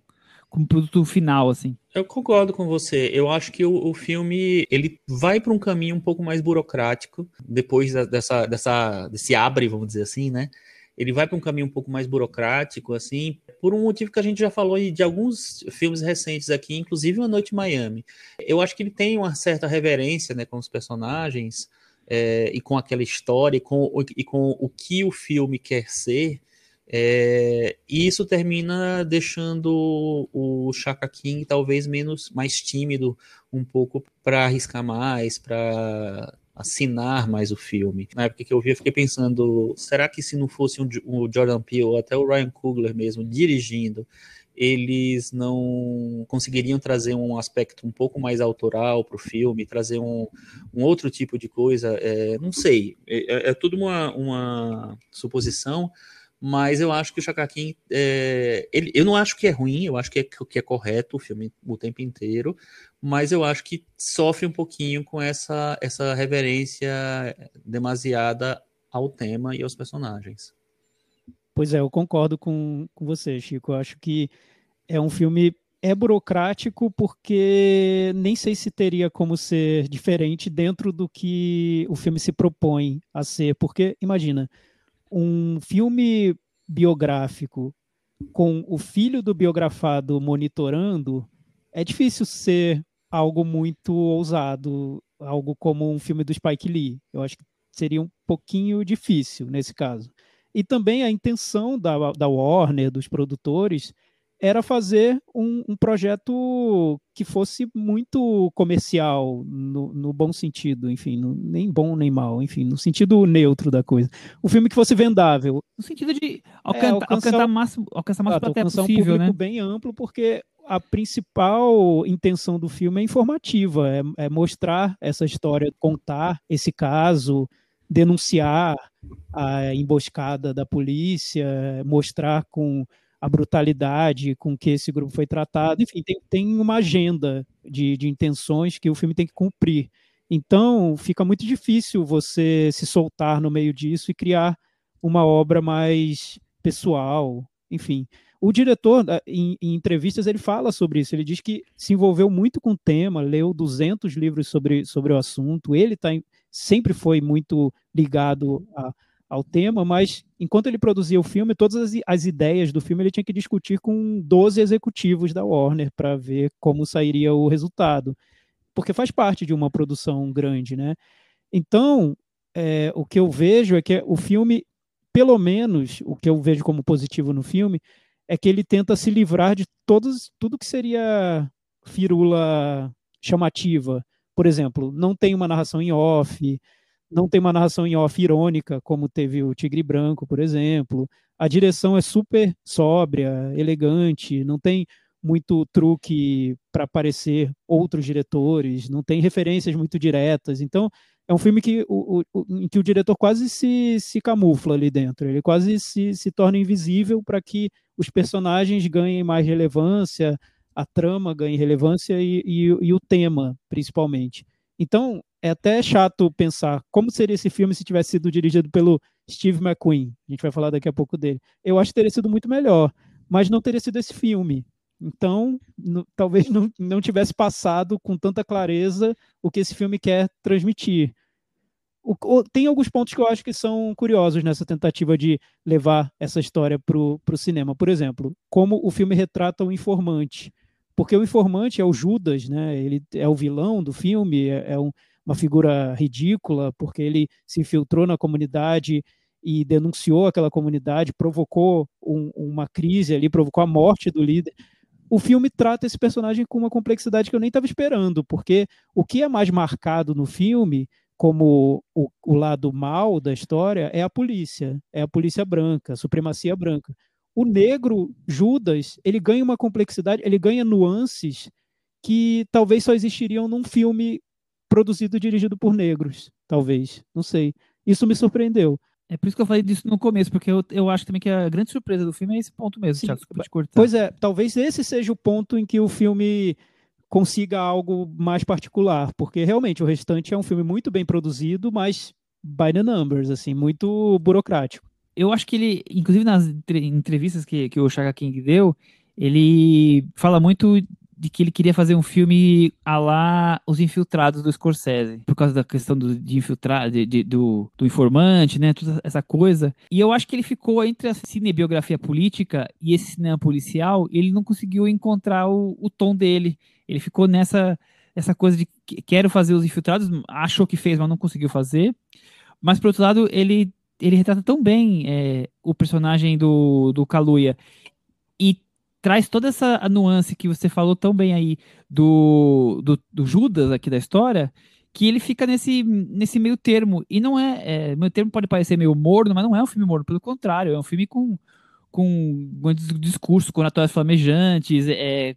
como produto final, assim. Eu concordo com você. Eu acho que o, o filme ele vai para um caminho um pouco mais burocrático depois da, dessa, dessa, desse abre, vamos dizer assim, né? ele vai para um caminho um pouco mais burocrático, assim, por um motivo que a gente já falou de alguns filmes recentes aqui, inclusive Uma Noite em Miami. Eu acho que ele tem uma certa reverência né, com os personagens é, e com aquela história e com, e com o que o filme quer ser. É, e isso termina deixando o Chaka King talvez menos mais tímido um pouco para arriscar mais, para assinar mais o filme. Na época que eu vi, eu fiquei pensando, será que se não fosse um, o Jordan Peele ou até o Ryan Coogler mesmo dirigindo, eles não conseguiriam trazer um aspecto um pouco mais autoral para o filme, trazer um, um, outro tipo de coisa? É, não sei, é, é, é tudo uma, uma suposição, mas eu acho que o Chaka King, é, ele, eu não acho que é ruim, eu acho que é, que é correto o filme o tempo inteiro, mas eu acho que sofre um pouquinho com essa, essa reverência demasiada ao tema e aos personagens. Pois é, eu concordo com, com você, Chico. Eu acho que é um filme é burocrático porque nem sei se teria como ser diferente dentro do que o filme se propõe a ser. Porque, imagina, um filme biográfico com o filho do biografado monitorando, é difícil ser algo muito ousado, algo como um filme do Spike Lee. Eu acho que seria um pouquinho difícil nesse caso. E também a intenção da, da Warner, dos produtores, era fazer um, um, projeto que fosse muito comercial, no, no bom sentido, enfim, no, nem bom nem mal, enfim, no sentido neutro da coisa. Um filme que fosse vendável. No sentido de alcançar, é, alcançar, alcançar máximo, alcançar máximo alcançar possível, um público né? bem amplo, porque a principal intenção do filme é informativa, é, é mostrar essa história, contar esse caso, denunciar a emboscada da polícia, mostrar com a brutalidade com que esse grupo foi tratado. Enfim, tem, tem uma agenda de, de intenções que o filme tem que cumprir. Então, fica muito difícil você se soltar no meio disso e criar uma obra mais pessoal, enfim. O diretor, em, em, entrevistas, ele fala sobre isso. Ele diz que se envolveu muito com o tema, leu 200 livros sobre, sobre o assunto. Ele tá, sempre foi muito ligado a, ao tema, mas enquanto ele produzia o filme, todas as, as ideias do filme ele tinha que discutir com 12 executivos da Warner para ver como sairia o resultado, porque faz parte de uma produção grande, né? Então, é, o que eu vejo é que o filme, pelo menos, o que eu vejo como positivo no filme, é que ele tenta se livrar de todos, tudo que seria firula chamativa. Por exemplo, não tem uma narração em off, não tem uma narração em off irônica, como teve o Tigre Branco, por exemplo. A direção é super sóbria, elegante, não tem muito truque para aparecer outros diretores, não tem referências muito diretas. Então, é um filme que o, o, em que o diretor quase se, se camufla ali dentro, ele quase se, se torna invisível para que os personagens ganhem mais relevância, a trama ganhe relevância e, e, e o tema, principalmente. Então, é até chato pensar como seria esse filme se tivesse sido dirigido pelo Steve McQueen. A gente vai falar daqui a pouco dele. Eu acho que teria sido muito melhor, mas não teria sido esse filme. Então, no, talvez não, não tivesse passado com tanta clareza o que esse filme quer transmitir. O, o, tem alguns pontos que eu acho que são curiosos nessa tentativa de levar essa história para o cinema. Por exemplo, como o filme retrata o informante. Porque o informante é o Judas, né? ele é o vilão do filme, é, é um, uma figura ridícula, porque ele se infiltrou na comunidade e denunciou aquela comunidade, provocou um, uma crise ali, provocou a morte do líder. O filme trata esse personagem com uma complexidade que eu nem estava esperando, porque o que é mais marcado no filme, como o, o lado mal da história, é a polícia, é a polícia branca, a supremacia branca. O negro, Judas, ele ganha uma complexidade, ele ganha nuances que talvez só existiriam num filme produzido e dirigido por negros, talvez. Não sei. Isso me surpreendeu. É por isso que eu falei disso no começo, porque eu, eu acho também que a grande surpresa do filme é esse ponto mesmo, Sim, Thiago, te cortar. Pois é, talvez esse seja o ponto em que o filme consiga algo mais particular, porque realmente o restante é um filme muito bem produzido, mas by the numbers, assim, muito burocrático. Eu acho que ele, inclusive nas entrevistas que, que o Chaka King deu, ele fala muito de que ele queria fazer um filme a lá Os Infiltrados do Scorsese, por causa da questão do, de infiltrar, de, de, do, do informante, né, toda essa coisa. E eu acho que ele ficou entre a cinebiografia política e esse cinema policial, ele não conseguiu encontrar o, o tom dele. Ele ficou nessa essa coisa de que quero fazer Os Infiltrados, achou que fez, mas não conseguiu fazer. Mas, por outro lado, ele ele retrata tão bem é, o personagem do, do Kaluuya e traz toda essa nuance que você falou tão bem aí do, do, do, Judas aqui da história, que ele fica nesse, nesse meio termo. E não é, é. Meio termo pode parecer meio morno, mas não é um filme morno, pelo contrário, é um filme com, com um discurso, com oratórias flamejantes, é,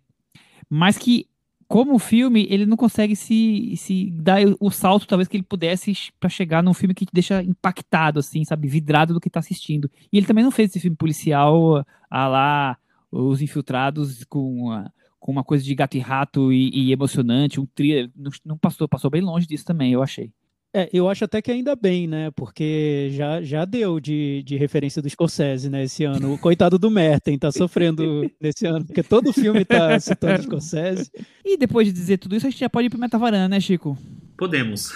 mas que como filme, ele não consegue se, se dar o salto, talvez, que ele pudesse para chegar num filme que te deixa impactado, assim, sabe? Vidrado do que tá assistindo. E ele também não fez esse filme policial a lá, Os Infiltrados, com, uma, com uma coisa de gato e rato e, e emocionante, um thriller. Não, não passou, passou bem longe disso também, eu achei. É, eu acho até que ainda bem, né? Porque já, já deu de, de referência do Scorsese, né, esse ano. O coitado do Merten tá sofrendo nesse ano, porque todo filme tá citando Scorsese. E depois de dizer tudo isso, a gente já pode ir pro Metavarana, né, Chico? Podemos.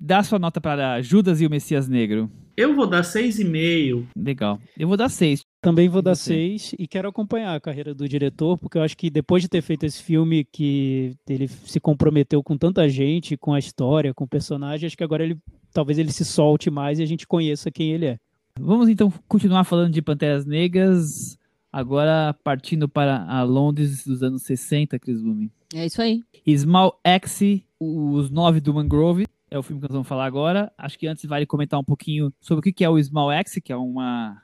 Dá sua nota para Judas e o Messias Negro. Eu vou dar 6,5. Legal. Eu vou dar 6. Também vou dar seis e quero acompanhar a carreira do diretor, porque eu acho que depois de ter feito esse filme que ele se comprometeu com tanta gente, com a história, com o personagem, acho que agora ele talvez ele se solte mais e a gente conheça quem ele é. Vamos então continuar falando de Panteras Negras, agora partindo para a Londres dos anos 60, Chris Lume. É isso aí. Small Axe, os nove do Mangrove, é o filme que nós vamos falar agora. Acho que antes vale comentar um pouquinho sobre o que é o Small Axe, que é uma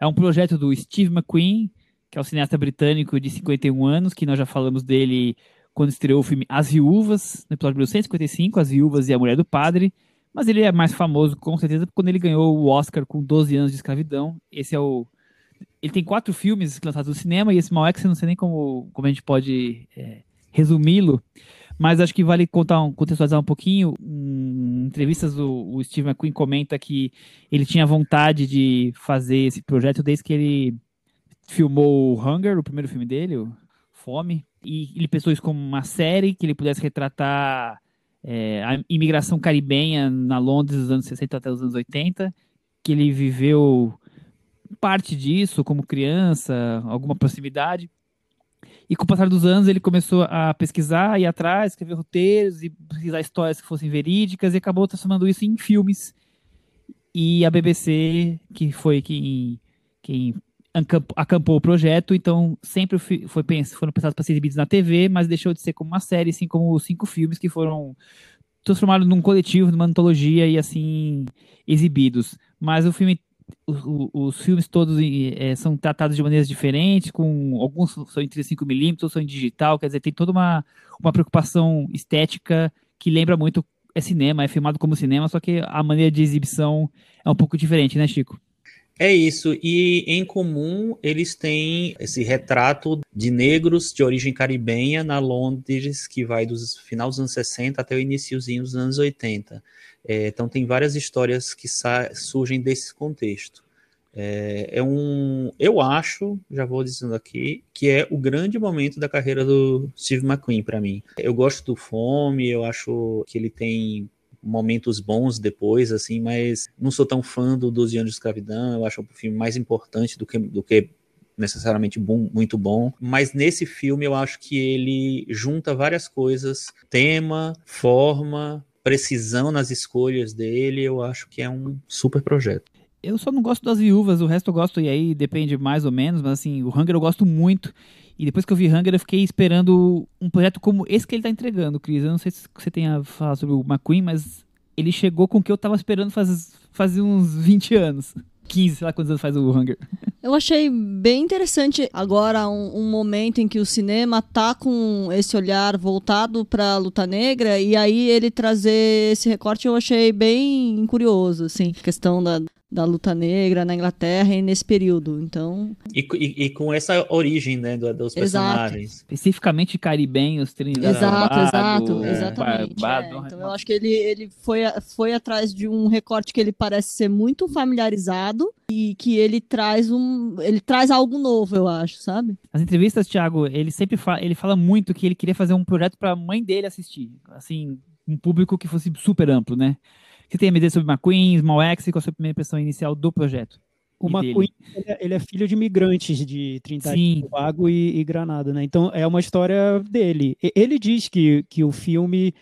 é um projeto do Steve McQueen, que é o cineasta britânico de 51 anos, que nós já falamos dele quando estreou o filme As Viúvas, no episódio 155, As Viúvas e a Mulher do Padre. Mas ele é mais famoso, com certeza, quando ele ganhou o Oscar com 12 anos de escravidão. Esse é o. Ele tem quatro filmes lançados no cinema, e esse Malek, eu não sei nem como, como a gente pode é, resumi-lo. Mas acho que vale contar um, contextualizar um pouquinho. Em entrevistas, o, o Steve McQueen comenta que ele tinha vontade de fazer esse projeto desde que ele filmou Hunger, o primeiro filme dele, Fome, e ele pensou isso como uma série que ele pudesse retratar é, a imigração caribenha na Londres dos anos 60 até os anos 80, que ele viveu parte disso como criança, alguma proximidade. E com o passar dos anos, ele começou a pesquisar, ir atrás, escrever roteiros e pesquisar histórias que fossem verídicas e acabou transformando isso em filmes. E a BBC, que foi quem, quem acampou o projeto, então sempre foi, foram pensados para ser exibidos na TV, mas deixou de ser como uma série, assim como cinco filmes que foram transformados num coletivo, numa antologia e assim exibidos. Mas o filme os, filmes todos é, são tratados de maneiras diferentes, com alguns são em 35mm, outros são em digital, quer dizer, tem toda uma, uma preocupação estética que lembra muito é cinema, é filmado como cinema, só que a maneira de exibição é um pouco diferente, né, Chico? É isso, e em comum eles têm esse retrato de negros de origem caribenha na Londres que vai dos final dos anos 60 até o iníciozinho dos anos 80. É, então tem várias histórias que surgem desse contexto. É, é, um, eu acho, já vou dizendo aqui, que é o grande momento da carreira do Steve McQueen para mim. Eu gosto do Fome, eu acho que ele tem momentos bons depois, assim, mas não sou tão fã do 12 anos de escravidão. Eu acho o filme mais importante do que, do que necessariamente bom, muito bom, mas nesse filme eu acho que ele junta várias coisas, tema, forma, precisão nas escolhas dele, eu acho que é um super projeto. Eu só não gosto das viúvas, o resto eu gosto, e aí depende mais ou menos, mas assim, o Hunger eu gosto muito. E depois que eu vi Hunger, eu fiquei esperando um projeto como esse que ele tá entregando, Cris. Eu não sei se você tem a falar sobre o McQueen, mas ele chegou com o que eu tava esperando faz, faz uns 20 anos. 15, sei lá quantos anos faz o Hunger. Eu achei bem interessante agora um, um, momento em que o cinema tá com esse olhar voltado para a luta negra e aí ele trazer esse recorte eu achei bem curioso, assim, questão da, da luta negra na Inglaterra e nesse período. Então. E, e, e com essa origem, né, do, dos personagens. Exato. Especificamente caribenhos, Trinidad. Exato, exato, é. exatamente. É. Então eu acho que ele, ele foi, foi atrás de um recorte que ele parece ser muito familiarizado e que ele traz um. ele traz algo novo, eu acho, sabe? As entrevistas, Thiago, ele sempre fala, ele fala muito que ele queria fazer um projeto para a mãe dele assistir. Assim, um público que fosse super amplo, né? Você tem a medida sobre McQueen, Small X, qual a sua primeira impressão inicial do projeto? O McQueen, ele é, ele é, filho de imigrantes de Trindade e Tobago e, e, Granada, né? Então é uma história dele. Ele diz que, que o filme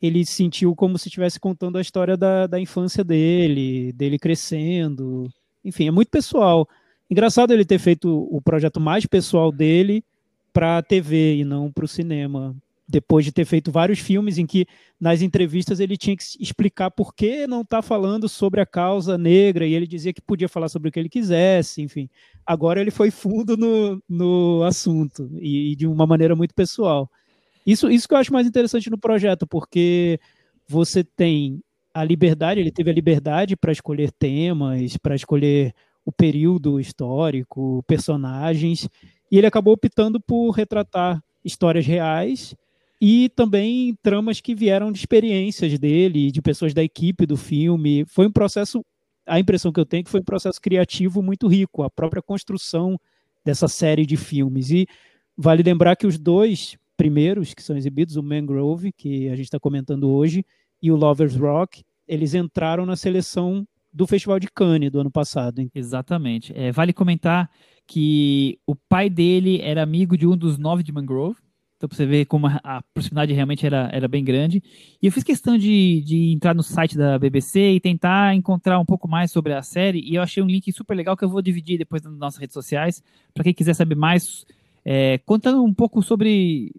ele sentiu como se estivesse contando a história da, da infância dele, dele crescendo. Enfim, é muito pessoal. Engraçado ele ter feito o projeto mais pessoal dele para a TV e não para o cinema depois de ter feito vários filmes em que nas entrevistas ele tinha que explicar por que não está falando sobre a causa negra e ele dizia que podia falar sobre o que ele quisesse, enfim. Agora ele foi fundo no, no assunto e, e de uma maneira muito pessoal. Isso, isso que eu acho mais interessante no projeto, porque você tem a liberdade, ele teve a liberdade para escolher temas, para escolher o período histórico, personagens, e ele acabou optando por retratar histórias reais e também tramas que vieram de experiências dele, de pessoas da equipe do filme. Foi um processo, a impressão que eu tenho é que foi um processo criativo muito rico, a própria construção dessa série de filmes. E vale lembrar que os dois primeiros que são exibidos, o Mangrove, que a gente está comentando hoje, e o Lovers Rock, eles entraram na seleção do Festival de Cannes do ano passado. Exatamente. É, vale comentar que o pai dele era amigo de um dos nove de Mangrove, então, pra você ver como a, proximidade realmente era, era bem grande. E eu fiz questão de, de entrar no site da BBC e tentar encontrar um pouco mais sobre a série. E eu achei um link super legal que eu vou dividir depois nas nossas redes sociais. para quem quiser saber mais, é, contando um pouco sobre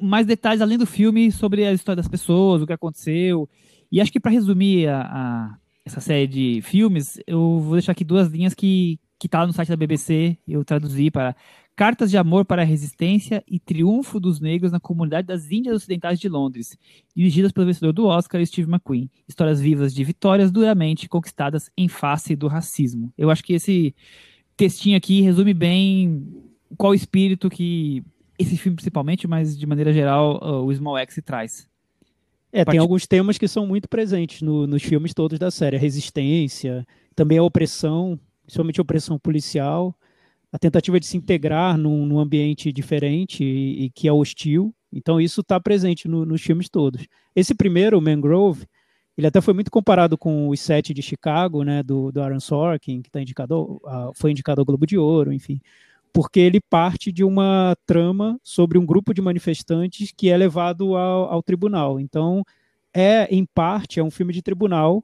mais detalhes além do filme, sobre a história das pessoas, o que aconteceu. E acho que para resumir a, a, essa série de filmes, eu vou deixar aqui duas linhas que, que tá no site da BBC, eu traduzi para Cartas de Amor para a Resistência e Triunfo dos Negros na Comunidade das Índias Ocidentais de Londres, dirigidas pelo vencedor do Oscar, Steve McQueen. Histórias vivas de vitórias duramente conquistadas em face do racismo. Eu acho que esse textinho aqui resume bem qual o espírito que esse filme principalmente, mas de maneira geral, uh, o Small X traz. É, tem alguns temas que são muito presentes no, nos filmes todos da série. A resistência, também a opressão, principalmente a opressão policial, a tentativa de se integrar num, num ambiente diferente e, e, que é hostil. Então isso está presente no, nos filmes todos. Esse primeiro, Mangrove, ele até foi muito comparado com os sete de Chicago, né, do, do Aaron Sorkin, que tá indicado, foi indicado ao Globo de Ouro, enfim, porque ele parte de uma trama sobre um grupo de manifestantes que é levado ao, ao tribunal. Então, é, em parte, é um filme de tribunal,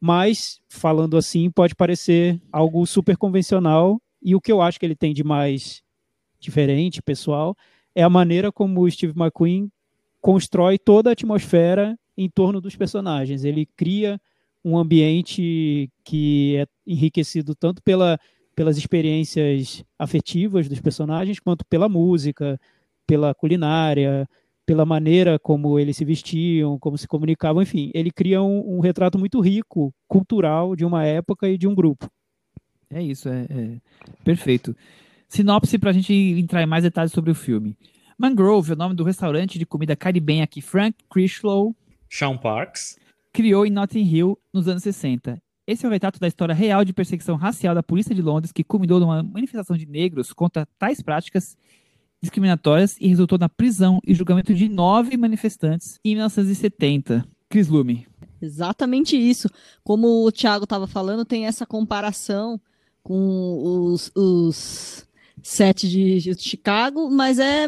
mas, falando assim, pode parecer algo super convencional, e o que eu acho que ele tem de mais diferente, pessoal, é a maneira como o Steve McQueen constrói toda a atmosfera em torno dos personagens. Ele cria um ambiente que é enriquecido tanto pela, pelas experiências afetivas dos personagens, quanto pela música, pela culinária, pela maneira como eles se vestiam, como se comunicavam, enfim, ele cria um, um retrato muito rico, cultural, de uma época e de um grupo. É isso, é, é. perfeito. Sinopse para a gente entrar em mais detalhes sobre o filme. Mangrove é o nome do restaurante de comida caribenha que Frank Crislow Sean Parks criou em Notting Hill nos anos 60. Esse é o retrato da história real de perseguição racial da polícia de Londres que culminou numa manifestação de negros contra tais práticas discriminatórias e resultou na prisão e julgamento de nove manifestantes em 1970. Chris Lume. Exatamente isso. Como o Thiago estava falando, tem essa comparação com os, os sete de, de Chicago, mas é,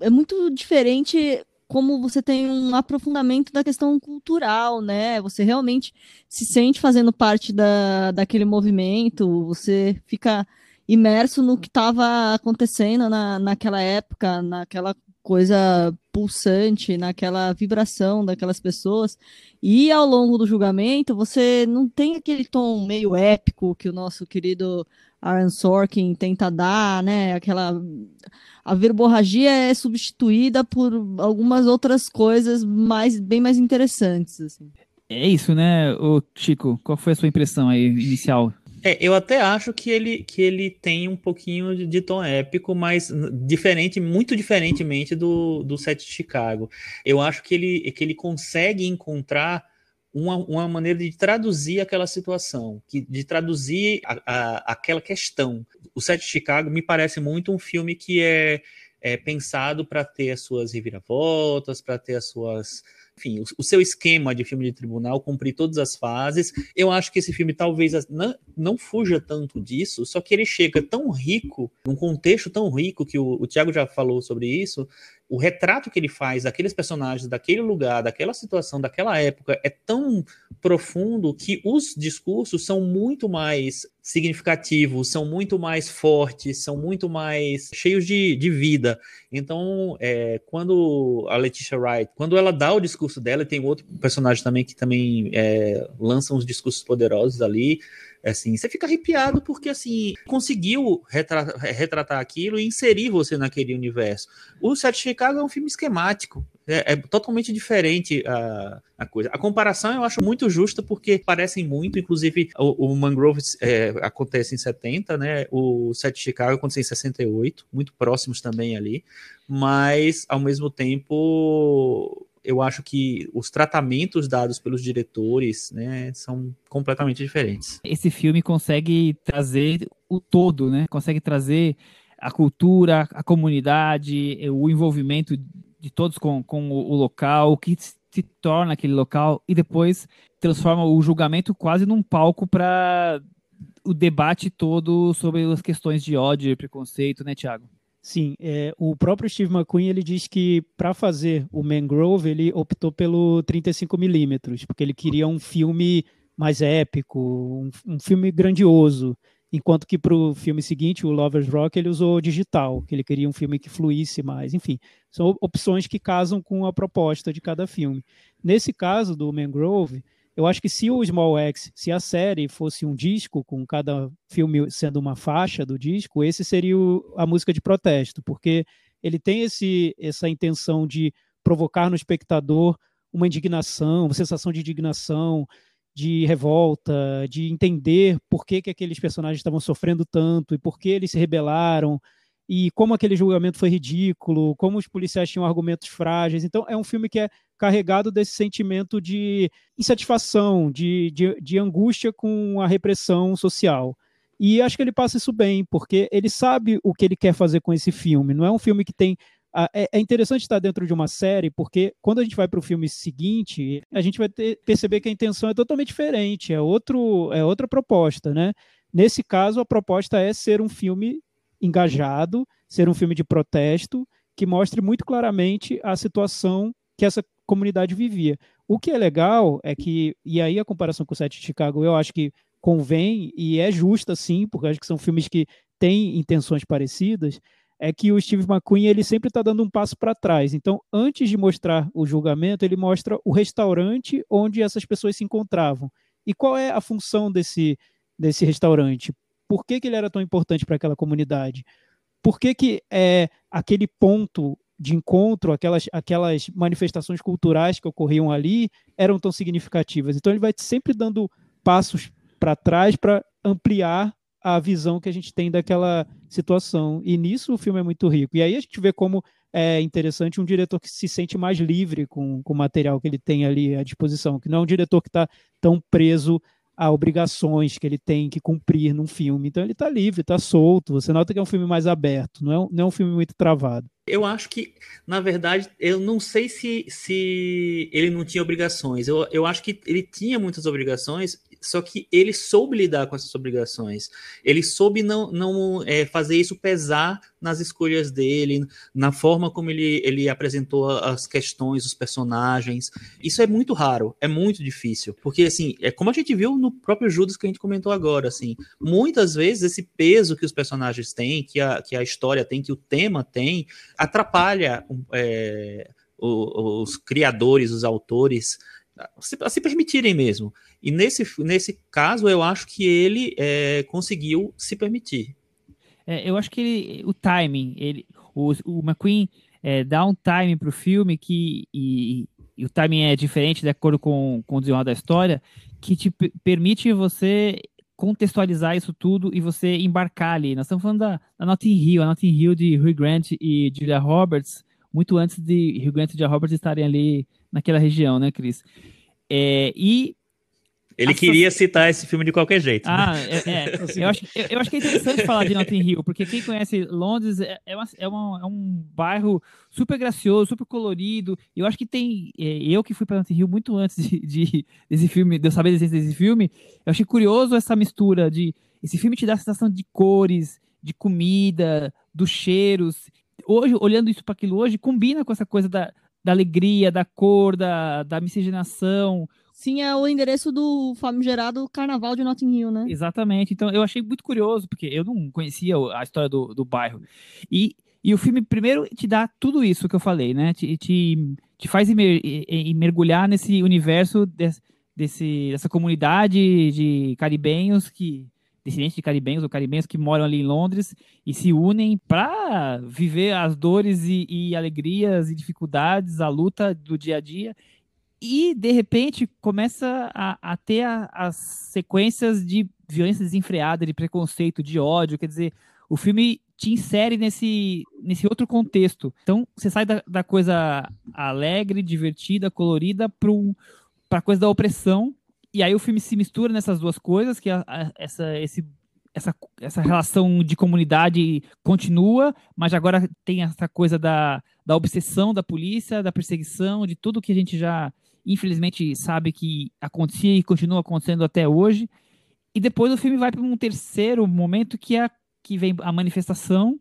é muito diferente como você tem um aprofundamento da questão cultural, né? Você realmente se sente fazendo parte da, daquele movimento, você fica imerso no que estava acontecendo na, naquela época, naquela coisa pulsante, naquela vibração daquelas pessoas. E ao longo do julgamento, você não tem aquele tom meio épico que o nosso querido Aaron Sorkin tenta dar, né? Aquela a verborragia é substituída por algumas outras coisas mais bem mais interessantes, assim. É isso, né, o Chico? Qual foi a sua impressão aí inicial? É, eu até acho que ele, que ele tem um pouquinho de, de tom épico, mas diferente, muito diferentemente do, do set de Chicago. Eu acho que ele, que ele consegue encontrar uma, uma maneira de traduzir aquela situação, que, de traduzir a, a, aquela questão. O set de Chicago me parece muito um filme que é, é pensado para ter as suas reviravoltas, para ter as suas enfim, o, o, seu esquema de filme de tribunal, cumprir todas as fases. Eu acho que esse filme talvez não, não fuja tanto disso, só que ele chega tão rico, num contexto tão rico, que o, o Tiago já falou sobre isso, o retrato que ele faz daqueles personagens, daquele lugar, daquela situação, daquela época é tão profundo que os discursos são muito mais significativos, são muito mais fortes, são muito mais cheios de, de vida. Então, é, quando a Letitia Wright, quando ela dá o discurso dela, tem outro personagem também que também é, lança uns discursos poderosos ali, assim, você fica arrepiado porque assim conseguiu retratar, retratar aquilo e inserir você naquele universo. O Sete Chicago é um filme esquemático, é, é, totalmente diferente a, a coisa. A comparação eu acho muito justa porque parecem muito, inclusive o, o Mangrove é, acontece em 70, né? O Sete Chicago acontece em 68, muito próximos também ali, mas ao mesmo tempo eu acho que os tratamentos dados pelos diretores né, são completamente diferentes. Esse filme consegue trazer o todo, né? Consegue trazer a cultura, a comunidade, o envolvimento de todos com, com o, o local, o que se torna aquele local e depois transforma o julgamento quase num palco para o debate todo sobre as questões de ódio e preconceito, né, Tiago? Sim, é, o próprio Steve McQueen ele diz que para fazer o Mangrove ele optou pelo 35 milímetros porque ele queria um filme mais épico, um, um filme grandioso, enquanto que para o filme seguinte, o Lovers Rock, ele usou digital, que ele queria um filme que fluísse mais. Enfim, são opções que casam com a proposta de cada filme. Nesse caso do Mangrove, eu acho que se o Small X, se a série fosse um disco, com cada filme sendo uma faixa do disco, esse seria o, a música de protesto, porque ele tem esse, essa intenção de provocar no espectador uma indignação, uma sensação de indignação, de revolta, de entender por que, que aqueles personagens estavam sofrendo tanto e por que eles se rebelaram e como aquele julgamento foi ridículo, como os policiais tinham argumentos frágeis. Então, é um filme que é carregado desse sentimento de insatisfação, de, de, de angústia com a repressão social. E acho que ele passa isso bem, porque ele sabe o que ele quer fazer com esse filme. Não é um filme que tem. É, é interessante estar dentro de uma série, porque quando a gente vai para o filme seguinte, a gente vai ter, perceber que a intenção é totalmente diferente, é, outro, é outra proposta, né? Nesse caso, a proposta é ser um filme engajado, ser um filme de protesto, que mostre muito claramente a situação que essa comunidade vivia. O que é legal é que, e aí a comparação com o Sete de Chicago, eu acho que convém e é justa sim, porque acho que são filmes que têm intenções parecidas, é que o Steve McQueen ele sempre está dando um passo para trás. Então, antes de mostrar o julgamento, ele mostra o restaurante onde essas pessoas se encontravam. E qual é a função desse, desse restaurante? Por que, que ele era tão importante para aquela comunidade? Por que, que é, aquele ponto de encontro, aquelas, aquelas manifestações culturais que ocorriam ali eram tão significativas. Então ele vai sempre dando passos para trás para ampliar a visão que a gente tem daquela situação. E nisso o filme é muito rico. E aí a gente vê como é interessante um diretor que se sente mais livre com, com o material que ele tem ali à disposição, que não é um diretor que está tão preso a obrigações que ele tem que cumprir num filme. Então ele está livre, está solto. Você nota que é um filme mais aberto, não é um, não é um filme muito travado. Eu acho que, na verdade, eu não sei se, se ele não tinha obrigações. Eu, eu acho que ele tinha muitas obrigações, só que ele soube lidar com essas obrigações. Ele soube não, não é, fazer isso pesar nas escolhas dele, na forma como ele, ele apresentou as questões, os personagens. Isso é muito raro, é muito difícil. Porque, assim, é como a gente viu no próprio Judas que a gente comentou agora, assim, muitas vezes esse peso que os personagens têm, que a, que a história tem, que o tema tem, atrapalha é, os, criadores, os autores se, a se permitirem mesmo. E nesse, nesse caso, eu acho que ele é, conseguiu se permitir. É, eu acho que ele, o timing, ele, o, o McQueen é, dá um timing para o filme que, e, e o timing é diferente de acordo com, com o desenrolar da história, que te permite você contextualizar isso tudo e você embarcar ali. Nós estamos falando da, da Notting Hill, a Notting Hill de Hugh Grant e Julia Roberts, muito antes de Hugh Grant e Julia Roberts estarem ali naquela região, né, Cris? É, e ele queria citar esse filme de qualquer jeito. Né? Ah, né? é, é. eu, acho, eu, eu, acho que é interessante falar de Notting Hill, porque quem conhece Londres é, é, uma, é, uma, é, um bairro super gracioso, super colorido. Eu acho que tem. É, eu que fui para Notting Hill muito antes de, de, desse filme, de eu saber da desse filme, eu achei curioso essa mistura de. Esse filme te dá a sensação de cores, de comida, dos cheiros. Hoje, olhando isso para aquilo hoje, combina com essa coisa da, da alegria, da cor, da, da miscigenação Sim, é o endereço do famigerado Carnaval de Notting Hill, né? Exatamente. Então eu achei muito curioso, porque eu não conhecia a história do, do bairro. E, e o filme, primeiro, te dá tudo isso que eu falei, né? Te, te, te faz imer, mergulhar nesse universo desse, desse, dessa comunidade de caribenhos que descendentes de caribenhos ou caribenhos que moram ali em Londres e se unem para viver as dores e, e, alegrias e dificuldades, a luta do dia a dia e, de repente, começa a, a ter a, as sequências de violência desenfreada, de preconceito, de ódio. Quer dizer, o filme te insere nesse, nesse outro contexto. Então, você sai da, da coisa alegre, divertida, colorida, para um, a coisa da opressão. E aí o filme se mistura nessas duas coisas, que a, a, essa, esse, essa, essa relação de comunidade continua, mas agora tem essa coisa da, da obsessão da polícia, da perseguição, de tudo que a gente já infelizmente sabe que acontecia e continua acontecendo até hoje. E depois o filme vai para um terceiro momento que é que vem a manifestação,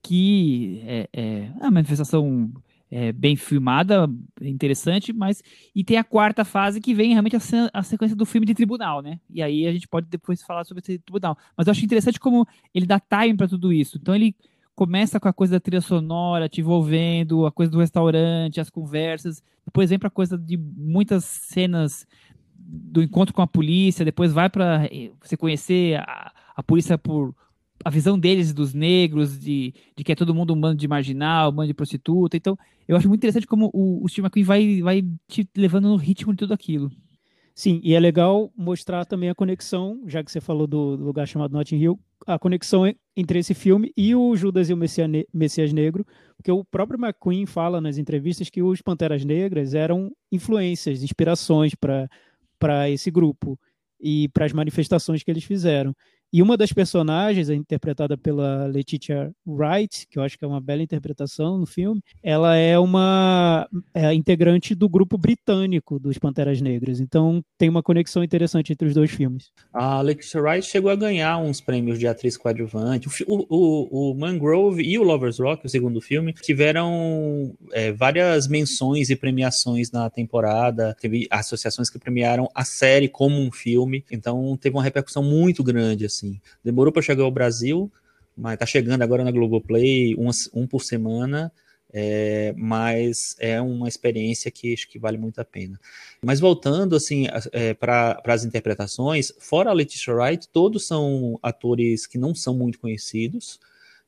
que é, é a manifestação é, bem filmada, interessante, mas e tem a quarta fase que vem realmente a, a, sequência do filme de tribunal, né? E aí a gente pode depois falar sobre esse tribunal. Mas eu acho interessante como ele dá time para tudo isso. Então ele começa com a coisa da trilha sonora, te envolvendo, a coisa do restaurante, as conversas, depois vem para a coisa de muitas cenas do encontro com a polícia, depois vai para eh, você conhecer a, a, polícia por a visão deles dos negros, de, de que é todo mundo um bando de marginal, um bando de prostituta. Então, eu acho muito interessante como o, o Steve McQueen vai, vai te levando no ritmo de tudo aquilo. Sim, e é legal mostrar também a conexão, já que você falou do, do lugar chamado Notting Hill, a conexão entre esse filme e o Judas e o Messias Negro, porque o próprio McQueen fala nas entrevistas que os Panteras Negras eram influências, inspirações para esse grupo e para as manifestações que eles fizeram. E uma das personagens, interpretada pela Letitia Wright, que eu acho que é uma bela interpretação no filme, ela é uma é integrante do grupo britânico dos Panteras Negras. Então tem uma conexão interessante entre os dois filmes. A Letitia Wright chegou a ganhar uns prêmios de atriz coadjuvante. O, o, o Mangrove e o Lovers Rock, o segundo filme, tiveram é, várias menções e premiações na temporada. Teve associações que premiaram a série como um filme. Então teve uma repercussão muito grande assim. Demorou para chegar ao Brasil, mas tá chegando agora na Globoplay, um, um por semana, é, mas é uma experiência que acho que vale muito a pena. Mas voltando assim é, para as interpretações, fora a Letitia Wright, todos são atores que não são muito conhecidos.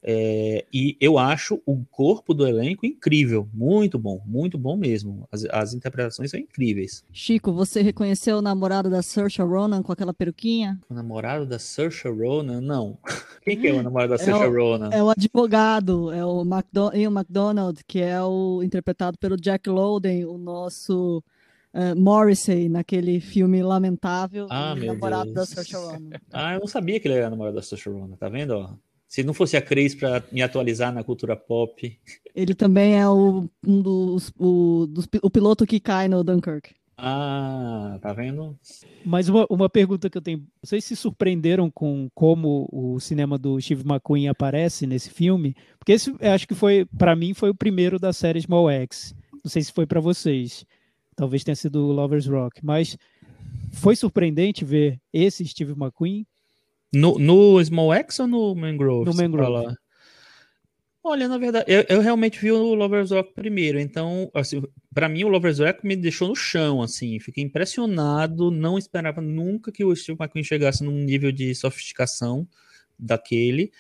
É, e eu acho o corpo do elenco incrível, muito bom, muito bom mesmo. As, as interpretações são incríveis. Chico, você reconheceu o namorado da Saoirse Ronan com aquela peruquinha? O namorado da Saoirse Ronan? Não. Quem que é o namorado da é Saoirse Ronan? É o advogado, é o McDo Ian McDonald, que é o interpretado pelo Jack Lowden, o nosso Uh, Morrissey naquele filme lamentável ah, namorado Deus. da Saoirse Ronan. Ah, eu não sabia que ele era namorado da Saoirse Ronan, tá vendo? Se não fosse a Cris para me atualizar na cultura pop. Ele também é o, um dos, o, dos, o piloto que cai no Dunkirk. Ah, tá vendo? Mas uma, uma pergunta que eu tenho. Vocês se surpreenderam com como o cinema do Steve McQueen aparece nesse filme? Porque esse, acho que foi, para mim, foi o primeiro da série Small X. Não sei se foi para vocês. Talvez tenha sido o Lovers Rock. Mas foi surpreendente ver esse Steve McQueen no, no Small X ou no Mangrove? No Mangrove. Olha, na verdade, eu, eu, realmente vi o Lover's Rock primeiro, então, assim, para mim o Lover's Rock me deixou no chão, assim, fiquei impressionado, não esperava nunca que o Steve McQueen chegasse num nível de sofisticação daquele,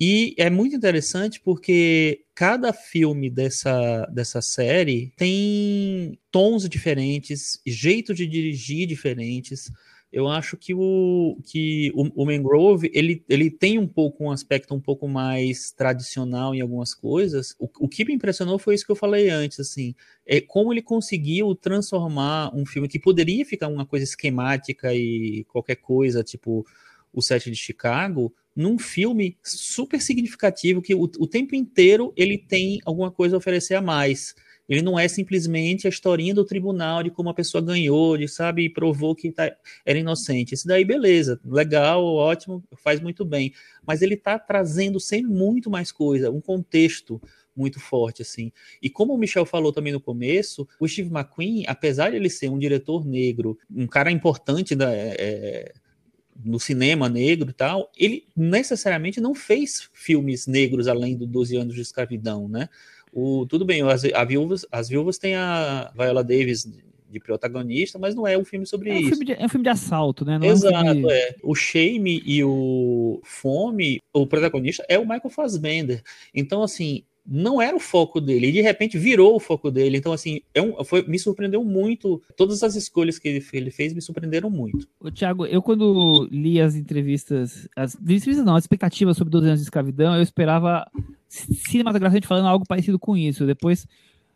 E é muito interessante porque cada filme dessa, dessa série tem tons diferentes, jeitos de dirigir diferentes. Eu acho que o, que o, o Mangrove ele, ele tem um pouco um aspecto um pouco mais tradicional em algumas coisas. O, o que me impressionou foi isso que eu falei antes, assim, é como ele conseguiu transformar um filme que poderia ficar uma coisa esquemática e qualquer coisa, tipo o set de Chicago, num filme super significativo que o, o tempo inteiro ele tem alguma coisa a oferecer a mais. Ele não é simplesmente a historinha do tribunal de como a pessoa ganhou, de sabe, e provou que tá, era inocente. Isso daí, beleza, legal, ótimo, faz muito bem. Mas ele está trazendo sempre muito mais coisa, um contexto muito forte, assim. E como o Michel falou também no começo, o Steve McQueen, apesar de ele ser um diretor negro, um cara importante da, é, no cinema negro e tal, ele necessariamente não fez filmes negros além do 12 anos de escravidão, né? O, tudo bem, as, a viúvas, as viúvas têm a Viola Davis de protagonista, mas não é um filme sobre é um isso. Filme de, é um filme de assalto, né? Não Exato, é, um é. O Shame e o Fome, o protagonista é o Michael Fassbender. Então, assim, não era o foco dele, e de repente virou o foco dele. Então, assim, é um, foi, me surpreendeu muito. Todas as escolhas que ele, ele fez me surpreenderam muito. O Thiago, eu quando li as entrevistas, as entrevistas não, as expectativas sobre 12 anos de escravidão, eu esperava cinematograficamente falando algo parecido com isso. Depois,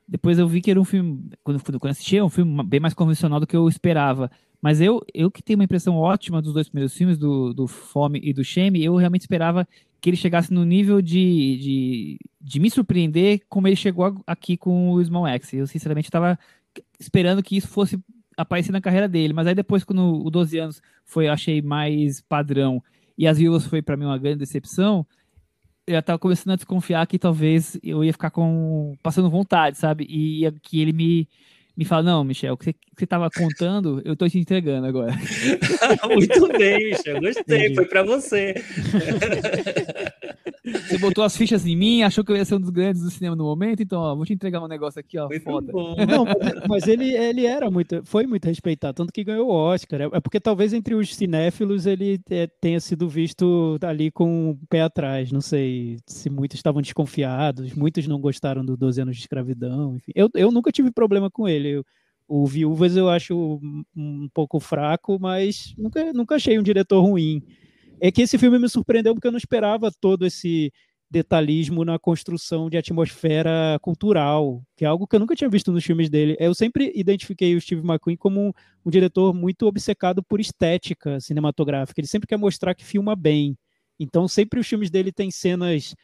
depois eu vi que era um filme, quando, quando assisti, é um filme bem mais convencional do que eu esperava. Mas eu, eu que tenho uma impressão ótima dos dois primeiros filmes, do, do Fome e do Shame, eu realmente esperava que ele chegasse no nível de, de, de me surpreender como ele chegou aqui com o Small X. Eu, sinceramente, estava esperando que isso fosse aparecer na carreira dele, mas aí depois, quando o 12 anos foi, eu achei mais padrão, e as Viúvas foi para mim uma grande decepção, já estava começando a desconfiar que talvez eu ia ficar com passando vontade, sabe? E que ele me me fala, não, Michel, o que você estava contando, eu estou te entregando agora. Muito bem, Michel, gostei, Entendi. foi para você. Você botou as fichas em mim, achou que eu ia ser um dos grandes do cinema no momento, então, ó, vou te entregar um negócio aqui, ó, foda. Não, mas ele, ele era muito, foi muito respeitado, tanto que ganhou o Oscar. É porque talvez entre os cinéfilos ele é, tenha sido visto ali com o pé atrás. Não sei se muitos estavam desconfiados, muitos não gostaram do 12 anos de escravidão, enfim. Eu, eu nunca tive problema com ele o Viúvas eu acho um pouco fraco, mas nunca, nunca achei um diretor ruim. É que esse filme me surpreendeu porque eu não esperava todo esse detalhismo na construção de atmosfera cultural, que é algo que eu nunca tinha visto nos filmes dele. Eu sempre identifiquei o Steve McQueen como um, um diretor muito obcecado por estética cinematográfica. Ele sempre quer mostrar que filma bem. Então, sempre os filmes dele têm cenas,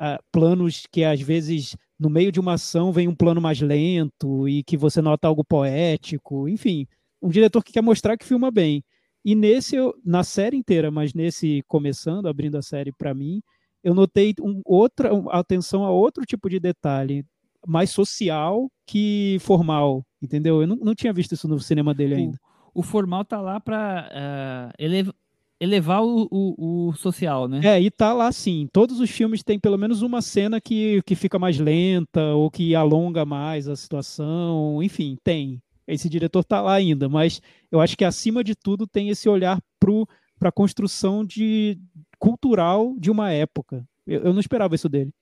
uh, planos que às vezes no meio de uma ação vem um plano mais lento e que você nota algo poético, enfim, um diretor que quer mostrar que filma bem. E nesse, na série inteira, mas nesse começando, abrindo a série para mim, eu notei um, outra atenção a outro tipo de detalhe, mais social que formal, entendeu? Eu não, não tinha visto isso no cinema dele ainda. O, o formal tá lá para uh, eh, elevar elevar o, o, o, social, né? É, e tá lá sim. Todos os filmes têm pelo menos uma cena que, que fica mais lenta ou que alonga mais a situação. Enfim, tem. Esse diretor tá lá ainda, mas eu acho que acima de tudo tem esse olhar para a construção de, cultural de uma época. Eu, eu não esperava isso dele.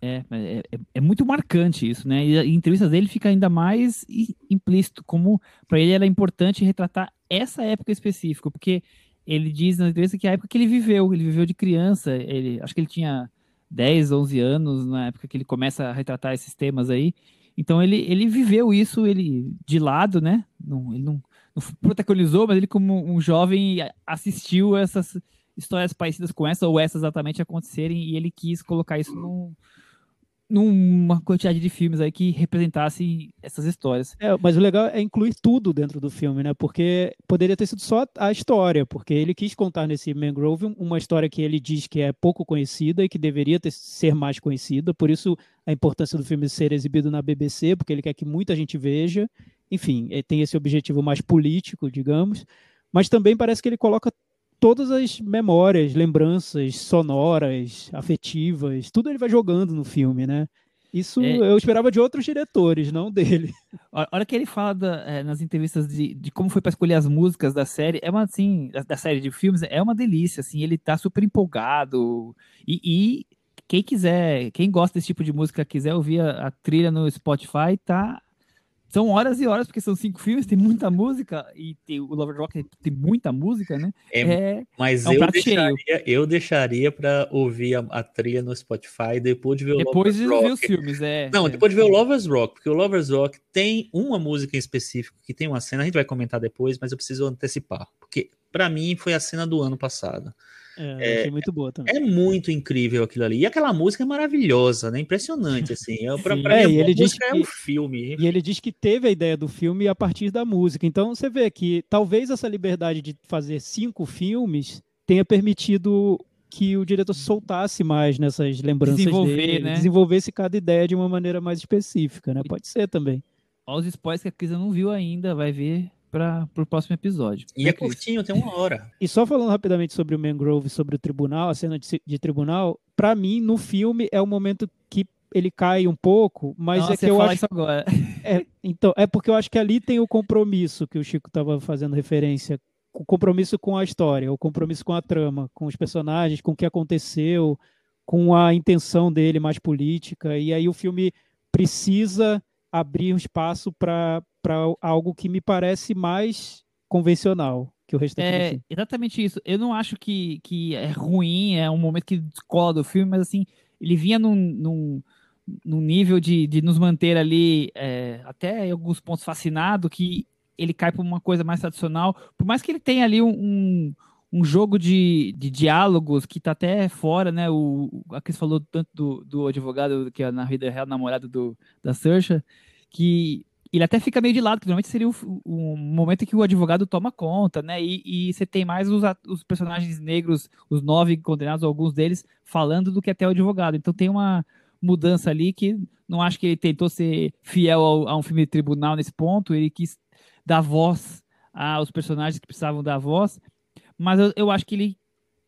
É, é, é, é, muito marcante isso, né? E em entrevistas dele fica ainda mais implícito, como para ele era importante retratar essa época específica, porque ele diz na entrevista que é a época que ele viveu, ele viveu de criança, ele, acho que ele tinha 10, 11 anos na época que ele começa a retratar esses temas aí. Então ele, ele viveu isso, ele de lado, né? Não, ele não, não protagonizou, mas ele como um jovem assistiu essas histórias parecidas com essa ou essas exatamente acontecerem e ele quis colocar isso num, numa quantidade de filmes aí que representassem essas histórias. É, mas o legal é incluir tudo dentro do filme, né? Porque poderia ter sido só a história, porque ele quis contar nesse Mangrove uma história que ele diz que é pouco conhecida e que deveria ter, ser mais conhecida, por isso a importância do filme ser exibido na BBC, porque ele quer que muita gente veja. Enfim, é, tem esse objetivo mais político, digamos. Mas também parece que ele coloca todas as memórias, lembranças sonoras, afetivas, tudo ele vai jogando no filme, né? Isso É. eu esperava de outros diretores, não dele. A hora que ele fala da- é, nas entrevistas de, de como foi pra escolher as músicas da série, é uma assim, da, da série de filmes, é uma delícia, assim, ele tá super empolgado. E, e quem quiser, quem gosta desse tipo de música, quiser ouvir a, a trilha no Spotify, tá. São horas e horas, porque são cinco filmes, tem muita música, e tem, o Lover Rock tem muita música, né? É, É, mas é um eu, cheio. deixaria, eu deixaria pra ouvir a, a trilha no Spotify depois de ver o depois de Lovers ver Rock. os filmes, é. Não, depois de ver o Lovers Rock, porque o Lovers Rock tem uma música em específico que tem uma cena, a gente vai comentar depois, mas eu preciso antecipar, porque pra mim foi a cena do ano passado. É, achei muito boa também. É muito incrível aquilo ali. E aquela música é maravilhosa, né? Impressionante, assim. É, pra, Sim. pra É, mim, e a ele diz é que- um filme. E ele diz que teve a ideia do filme a partir da música. Então você vê que talvez essa liberdade de fazer cinco filmes tenha permitido que o diretor soltasse mais nessas lembranças Desenvolver, dele, né? desenvolvesse cada ideia de uma maneira mais específica, né? Pode ser também. Olha os spoilers que a Cris não viu ainda, vai ver para pro próximo episódio. E é Cris? curtinho, tem uma hora. E só falando rapidamente sobre o Mangrove, sobre o tribunal, a cena de, de tribunal, pra mim no filme é o momento que ele cai um pouco, mas Nossa, é que eu acho isso agora. É, então, é porque eu acho que ali tem o compromisso que o Chico estava fazendo referência, o compromisso com a história, o compromisso com a trama, com os personagens, com o que aconteceu, com a intenção dele mais política, e aí o filme precisa abrir um espaço para algo que me parece mais convencional que o restante do É filme. exatamente isso. Eu não acho que, que é ruim, é um momento que descola do filme, mas assim, ele vinha num, num, num nível de, de nos manter ali, é, até em alguns pontos fascinado, que ele cai para uma coisa mais tradicional. Por mais que ele tenha ali um, um, um jogo de, de diálogos que tá até fora, né? O, a Cris falou tanto do, do advogado, que é na vida real namorado do, da Saoirse, que ele até fica meio de lado, que normalmente seria o, o momento que o advogado toma conta, né? E, e você tem mais os, os personagens negros, os nove condenados, alguns deles, falando do que até o advogado. Então tem uma mudança ali que não acho que ele tentou ser fiel ao- a um filme de tribunal nesse ponto, ele quis dar voz aos personagens que precisavam dar voz, mas eu, eu acho que ele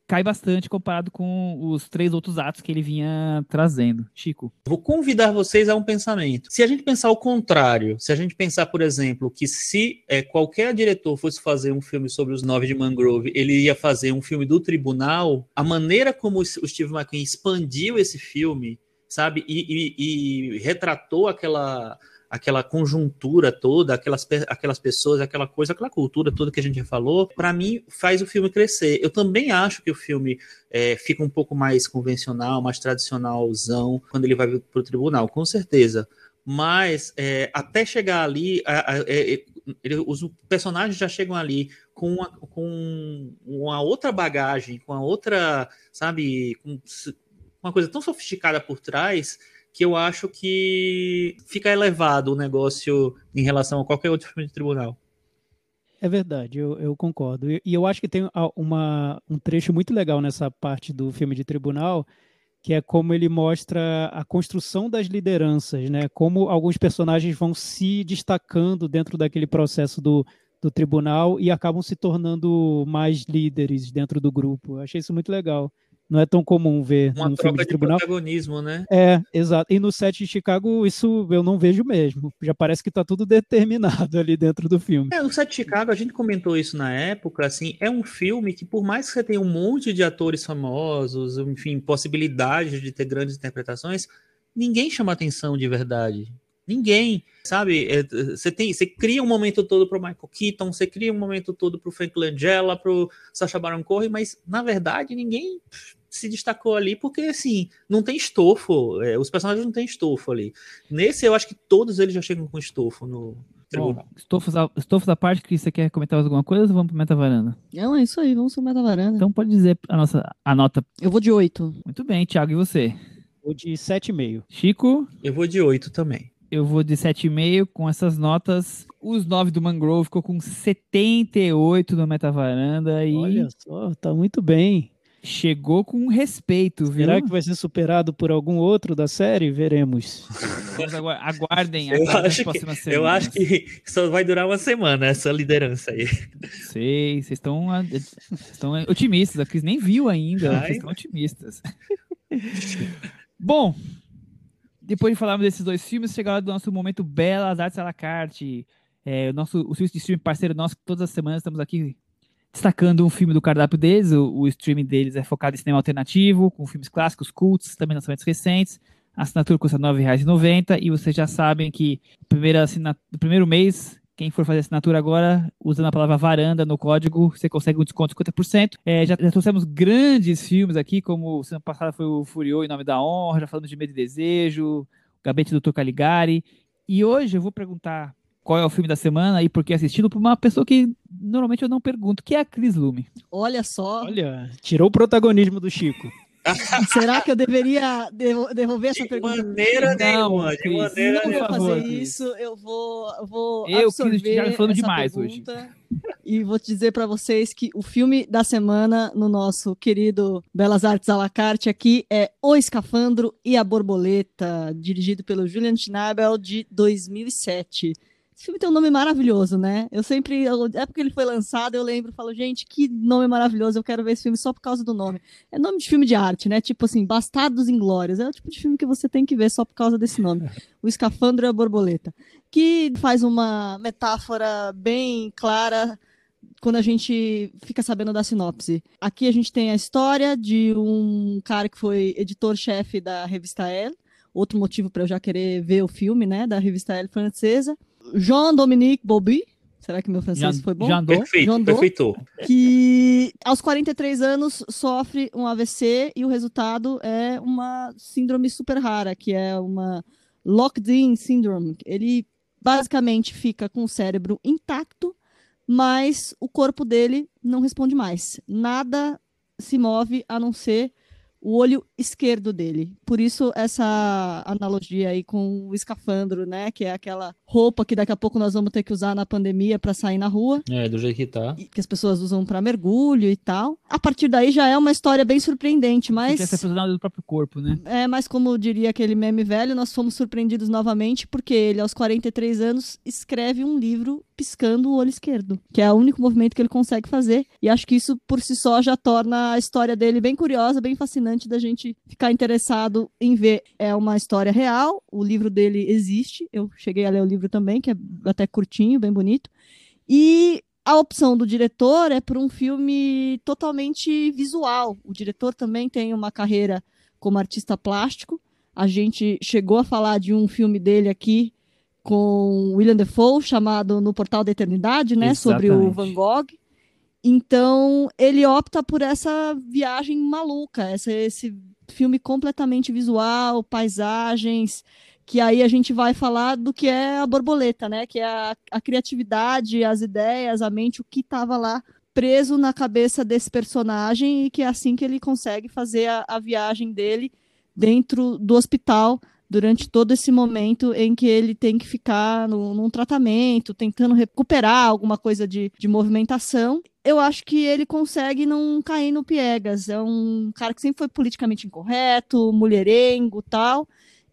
cai bastante comparado com os três outros atos que ele vinha trazendo. Chico. Vou convidar vocês a um pensamento. Se a gente pensar o contrário, se a gente pensar, por exemplo, que se é, qualquer diretor fosse fazer um filme sobre os nove de Mangrove, ele ia fazer um filme do tribunal, a maneira como o Steve McQueen expandiu esse filme, sabe, e, e- e retratou aquela aquela conjuntura toda, aquelas, aquelas pessoas, aquela coisa, aquela cultura toda que a gente já falou, para mim faz o filme crescer. Eu também acho que o filme é, fica um pouco mais convencional, mais tradicionalzão quando ele vai para o tribunal, com certeza. Mas é, até chegar ali, a- a- é, é, ele- os personagens já chegam ali com uma, com uma outra bagagem, com a outra, sabe, com uma coisa tão sofisticada por trás que eu acho que fica elevado o negócio em relação a qualquer outro filme de tribunal. É verdade, eu, eu concordo. E, eu acho que tem uma, um trecho muito legal nessa parte do filme de tribunal, que é como ele mostra a construção das lideranças, né? Como alguns personagens vão se destacando dentro daquele processo do, do tribunal e acabam se tornando mais líderes dentro do grupo. Eu achei isso muito legal. Não é tão comum ver Uma num filme de de tribunal. protagonismo, né? É, exato. E no set de Chicago, isso eu não vejo mesmo. Já parece que está tudo determinado ali dentro do filme. É, o Set de Chicago, a gente comentou isso na época, assim, é um filme que por mais que você tenha um monte de atores famosos, enfim, possibilidades de ter grandes interpretações, ninguém chama atenção de verdade. Ninguém, sabe? É, Você tem, você cria um momento todo para o Michael Keaton, você cria um momento todo para o Frank Langella, para o Sacha Baron Cohen, mas na verdade ninguém se destacou ali porque assim não tem estofo, é, os personagens não têm estofo ali. Nesse eu acho que todos eles já chegam com estofo no tribunal. Bom, estofos, estofos à parte, que você quer comentar alguma coisa ou vamos pro Meta Varanda? Não, é isso aí, vamos pro Meta Varanda. Então pode dizer a nossa a nota. Eu vou de 8. Muito bem, Thiago, e você? O de 7,5. Chico, Eu vou de oito também. eu vou de 7,5 com essas notas. Os 9 do Mangrove ficou com 78 no Meta Varanda e Olha só, tá muito bem. Chegou com respeito, viu? Será que vai ser superado por algum outro da série? Veremos. Agu- aguardem, Eu acho que- Eu acho que só vai durar uma semana essa liderança aí. Sei, vocês estão ah, estão otimistas. A Cris nem viu ainda, Ai. vocês estão otimistas. Bom, depois de falarmos desses dois filmes, chega a hora do nosso momento Belas Artes à la carte. É, o nosso o serviço de streaming parceiro nosso, que todas as semanas estamos aqui destacando um filme do cardápio deles. O, o streaming deles é focado em cinema alternativo, com filmes clássicos, cultos, também lançamentos recentes. A assinatura custa R$ 9,90 e vocês já sabem que primeira no primeiro mês, quem for fazer assinatura agora, usando a palavra varanda no código, você consegue um desconto de 50%. É, já, já trouxemos grandes filmes aqui, como semana passada foi o Furiô em Nome da Honra, já falamos de Medo e Desejo, Gabete do Dr. Caligari. E hoje eu vou perguntar qual é o filme da semana e por que assisti-lo para uma pessoa que normalmente eu não pergunto, que é a Cris Lume. Olha só. Olha, tirou o protagonismo do Chico. Será que eu deveria devolver essa de pergunta? maneira nenhuma, de maneira Se eu por fazer favor, Cris. isso, eu vou, eu vou Eu, absorver Cris, já falando essa demais pergunta E vou te dizer para vocês que o filme da semana no nosso querido Belas Artes à la carte aqui é O Escafandro e a Borboleta, dirigido pelo Julian Schnabel de 2007. Esse filme tem um nome maravilhoso, né? Eu sempre, eu- é porque ele foi lançado, eu lembro, falo, gente, que nome maravilhoso, eu quero ver esse filme só por causa do nome. É nome de filme de arte, né? Tipo assim, Bastardos Inglórios. É o tipo de filme que você tem que ver só por causa desse nome. O Escafandro e a Borboleta. Que faz uma metáfora bem clara quando a gente fica sabendo da sinopse. Aqui a gente tem a história de um cara que foi editor-chefe da revista Elle. Outro motivo para eu já querer ver o filme, né? Da revista Elle francesa. Jean-Dominique Bobby. Será que meu francês Já, foi bom? já andou? Perfeito, João Dô. perfeito. que aos 43 anos sofre um AVC e o resultado é uma síndrome super rara, que é uma locked-in syndrome. Ele basicamente fica com o cérebro intacto, mas o corpo dele não responde mais. Nada se move a não ser o olho esquerdo dele. Por isso essa analogia aí com o escafandro, né, que é aquela roupa que daqui a pouco nós vamos ter que usar na pandemia para sair na rua É, do jeito que tá. que as pessoas usam para mergulho e tal. A partir daí já é uma história bem surpreendente, Mas... Quer ser profissional do próprio corpo, né? é, mas como diria aquele meme velho, nós fomos surpreendidos novamente porque ele aos 43 anos escreve um livro piscando o olho esquerdo, que é o único movimento que ele consegue fazer, e acho que isso por si só já torna a história dele bem curiosa, bem fascinante da gente ficar interessado em ver. É uma história real, o livro dele existe, eu cheguei a ler o livro também, que é até curtinho, bem bonito. E a opção do diretor é por um filme totalmente visual. O diretor também tem uma carreira como artista plástico. A gente chegou a falar de um filme dele aqui com William Defoe, chamado No Portal da Eternidade, né? Sobre o Exatamente. Van Gogh. Então, ele opta por essa viagem maluca, essa, esse filme completamente visual, paisagens, que aí a gente vai falar do que é a borboleta, né? Que é a, a criatividade, as ideias, a mente, o que estava lá preso na cabeça desse personagem e que é assim que ele consegue fazer a, a viagem dele dentro do hospital durante todo esse momento em que ele tem que ficar no, num tratamento, tentando recuperar alguma coisa de, de movimentação. Eu acho que ele consegue não cair no piegas. É um cara que sempre foi politicamente incorreto, mulherengo tal.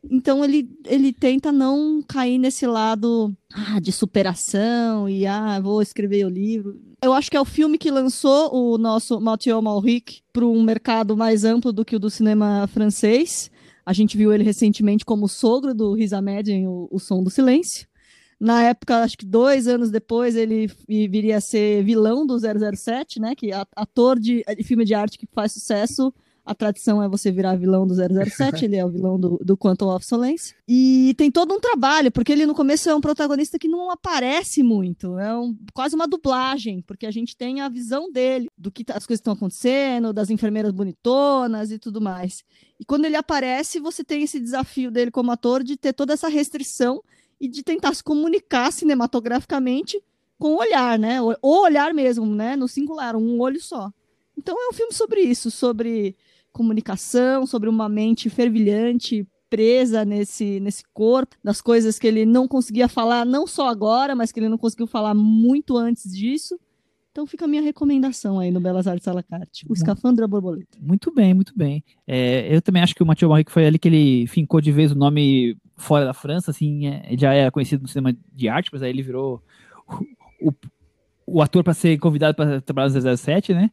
Então ele, ele tenta não cair nesse lado ah, de superação e ah, vou escrever o livro. Eu acho que é o filme que lançou o nosso Mathieu Malric para um mercado mais amplo do que o do cinema francês. A gente viu ele recentemente como sogro do Riz Ahmed em o, o Som do Silêncio. Na época, acho que dois anos depois, ele vi- viria a ser vilão do 007, né? Que ator de, de filme de arte que faz sucesso, a tradição é você virar vilão do 007, ele é o vilão do, do Quantum of Solace. E tem todo um trabalho, porque ele no começo é um protagonista que não aparece muito, é um- quase uma dublagem, porque a gente tem a visão dele, do que tá- as coisas estão acontecendo, das enfermeiras bonitonas e tudo mais. E quando ele aparece, você tem esse desafio dele como ator de ter toda essa restrição e de tentar se comunicar cinematograficamente com o olhar, né? O olhar mesmo, né? No singular, um olho só. Então é um filme sobre isso, sobre comunicação, sobre uma mente fervilhante, presa nesse, nesse corpo, das coisas que ele não conseguia falar, não só agora, mas que ele não conseguiu falar muito antes disso. Então fica a minha recomendação aí no Belas Artes à la carte. O Escafandro e a Borboleta. Muito bem, muito bem. É, eu também acho que o Mathieu Malric foi ali que ele fincou de vez o nome fora da França, assim, é, já era conhecido no cinema de arte, mas aí ele virou o, o- o ator para ser convidado para trabalhar no 007, né?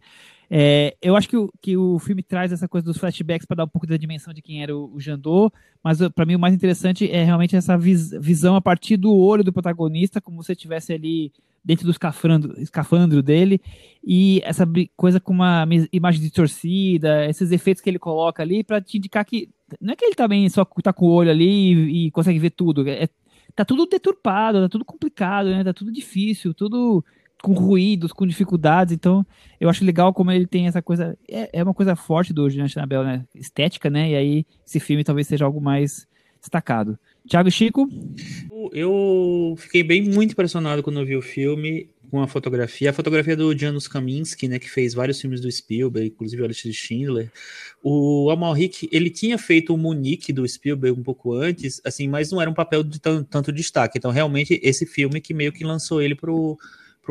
É, eu acho que o, que o filme traz essa coisa dos flashbacks para dar um pouco da dimensão de quem era o, o Jandô, mas para mim o mais interessante é realmente essa vis, visão a partir do olho do protagonista, como se estivesse ali dentro do escafandro, escafandro dele, e essa coisa com uma imagem distorcida, esses efeitos que ele coloca ali para te indicar que não é que ele também só tá com o olho ali e, e consegue ver tudo, é, tá tudo deturpado, tá tudo complicado, né? Tá tudo difícil, tudo com ruídos, com dificuldades. Então, eu acho legal como ele tem essa coisa. É, é uma coisa forte do Gigante Anabel, né? Estética, né? E aí, esse filme talvez seja algo mais destacado. Thiago Chico? Eu fiquei bem muito impressionado quando eu vi o filme com a fotografia. A fotografia do Janusz Kaminski, né, que fez vários filmes do Spielberg, inclusive o Alex de Schindler. O Amalric, ele tinha feito o Munique do Spielberg um pouco antes, assim, mas não era um papel de tanto destaque. Então, realmente, esse filme que meio que lançou ele pro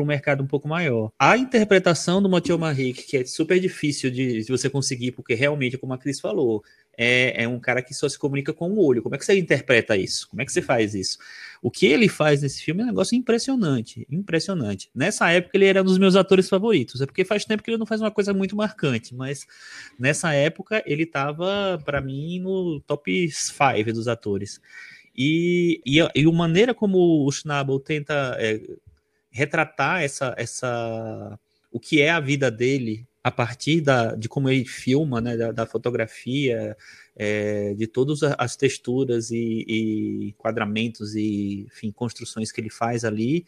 para um mercado um pouco maior. A interpretação do Mathieu Maric, que é super difícil de, de, você conseguir, porque realmente, como a Cris falou, é, é, um cara que só se comunica com o olho. Como é que você interpreta isso? Como é que você faz isso? O que ele faz nesse filme é um negócio impressionante, impressionante. Nessa época ele era um dos meus atores favoritos, é porque faz tempo que ele não faz uma coisa muito marcante, mas nessa época ele estava, para mim, no top 5 dos atores. E, e, e, a maneira como o Schnabel tenta é, retratar essa, essa, o que é a vida dele a partir da, de como ele filma, né, da, da fotografia, é, de todas as texturas e, e enquadramentos e enfim, construções que ele faz ali,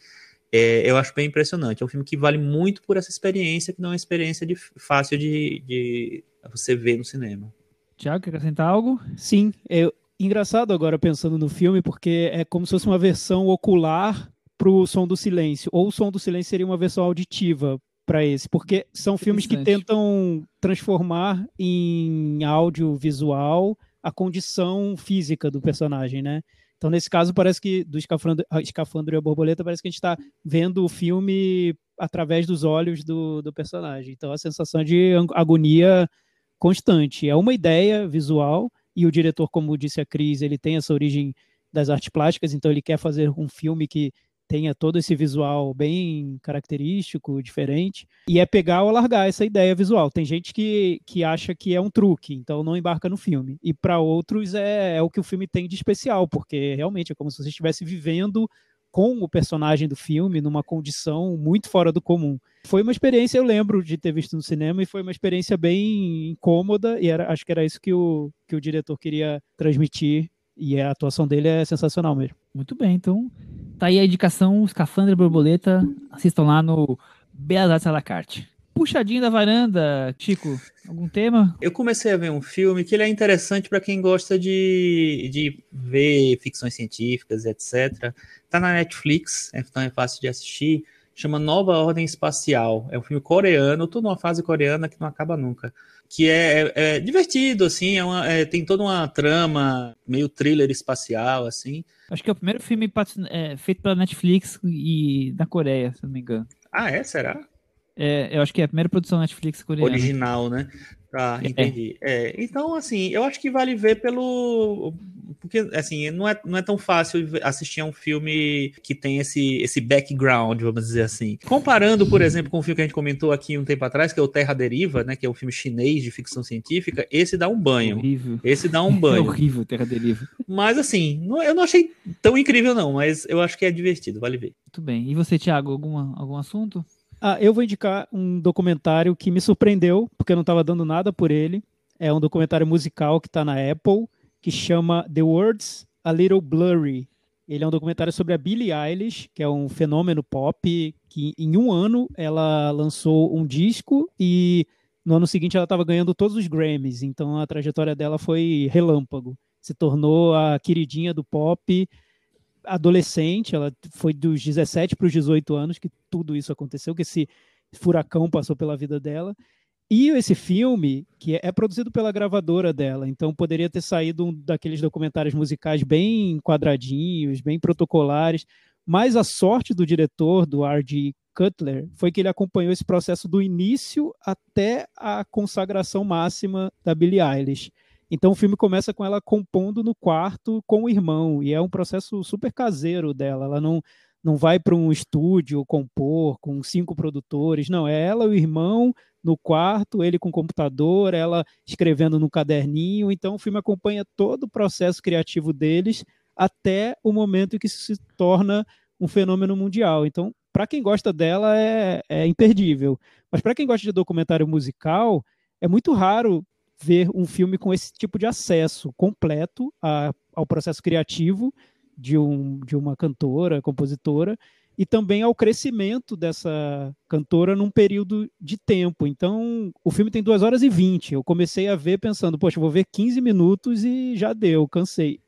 é, eu acho bem impressionante. É um filme que vale muito por essa experiência, que não é uma experiência de, fácil de, de você ver no cinema. Tiago, quer acrescentar algo? Sim, é engraçado agora pensando no filme, porque é como se fosse uma versão ocular para o som do silêncio, ou o som do silêncio seria uma versão auditiva para esse, porque são filmes que tentam transformar em audiovisual a condição física do personagem, né? Então, nesse caso, parece que do escafandro, escafandro e a borboleta, parece que a gente está vendo o filme através dos olhos do, do personagem. Então, a sensação de agonia constante. É uma ideia visual, e o diretor, como disse a Cris, ele tem essa origem das artes plásticas, então ele quer fazer um filme que tenha todo esse visual bem característico, diferente, e é pegar ou largar essa ideia visual. Tem gente que, que acha que é um truque, então não embarca no filme. E para outros é, é o que o filme tem de especial, porque realmente é como se você estivesse vivendo com o personagem do filme numa condição muito fora do comum. Foi uma experiência, eu lembro de ter visto no cinema, e foi uma experiência bem incômoda, e era, acho que era isso que o, que o diretor queria transmitir, e a atuação dele é sensacional mesmo. Muito bem, então Tá aí a indicação, Escafandra Borboleta. Assistam lá no Belas Artes à la carte. Puxadinho da varanda, Chico, algum tema? Eu comecei a ver um filme que ele é interessante para quem gosta de, de ver ficções científicas, etc. Tá na Netflix, então é fácil de assistir. Chama Nova Ordem Espacial. É um filme coreano, tudo numa fase coreana que não acaba nunca que é, é, é divertido, assim, é uma, é, tem toda uma trama meio thriller espacial, assim. Acho que é o primeiro filme é, feito pela Netflix e na Coreia, se não me engano. Ah, é? Será? É, eu acho que é a primeira produção Netflix coreana. Original, né? Tá, entendi. É. é. então, assim, eu acho que vale ver pelo. Porque, assim, não é, não é tão fácil assistir a um filme que tem esse, esse background, vamos dizer assim. Comparando, por exemplo, com o filme que a gente comentou aqui um tempo atrás, que é o Terra Deriva, né? Que é um filme chinês de ficção científica, esse dá um banho. Horrível. Esse dá um banho. É horrível, Terra Deriva. Mas, assim, não, eu não achei tão incrível, não, mas eu acho que é divertido, vale ver. Muito bem. E você, Thiago, alguma, algum assunto? Ah, eu vou indicar um documentário que me surpreendeu, porque eu não estava dando nada por ele. É um documentário musical que está na Apple, que chama The Words A Little Blurry. Ele é um documentário sobre a Billie Eilish, que é um fenômeno pop, que em um ano ela lançou um disco e no ano seguinte ela estava ganhando todos os Grammys. Então a trajetória dela foi relâmpago. Se tornou a queridinha do pop adolescente, ela foi dos 17 para os 18 anos que tudo isso aconteceu, que esse furacão passou pela vida dela. E esse filme, que é produzido pela gravadora dela, então poderia ter saído um daqueles documentários musicais bem quadradinhos, bem protocolares, mas a sorte do diretor, do R.G. Cutler, foi que ele acompanhou esse processo do início até a consagração máxima da Billie Eilish. Então o filme começa com ela compondo no quarto com o irmão, e é um processo super caseiro dela. Ela não, não vai para um estúdio compor com cinco produtores, não, é ela e o irmão no quarto, ele com o computador, ela escrevendo no caderninho, então o filme acompanha todo o processo criativo deles até o momento em que se torna um fenômeno mundial. Então, para quem gosta dela, é, é imperdível. Mas para quem gosta de documentário musical, é muito raro ver um filme com esse tipo de acesso completo a, ao processo criativo de, um, de uma cantora, compositora, e também ao crescimento dessa cantora num período de tempo. Então, o filme tem 2 horas e 20. Eu comecei a ver pensando, poxa, vou ver 15 minutos e já deu, cansei.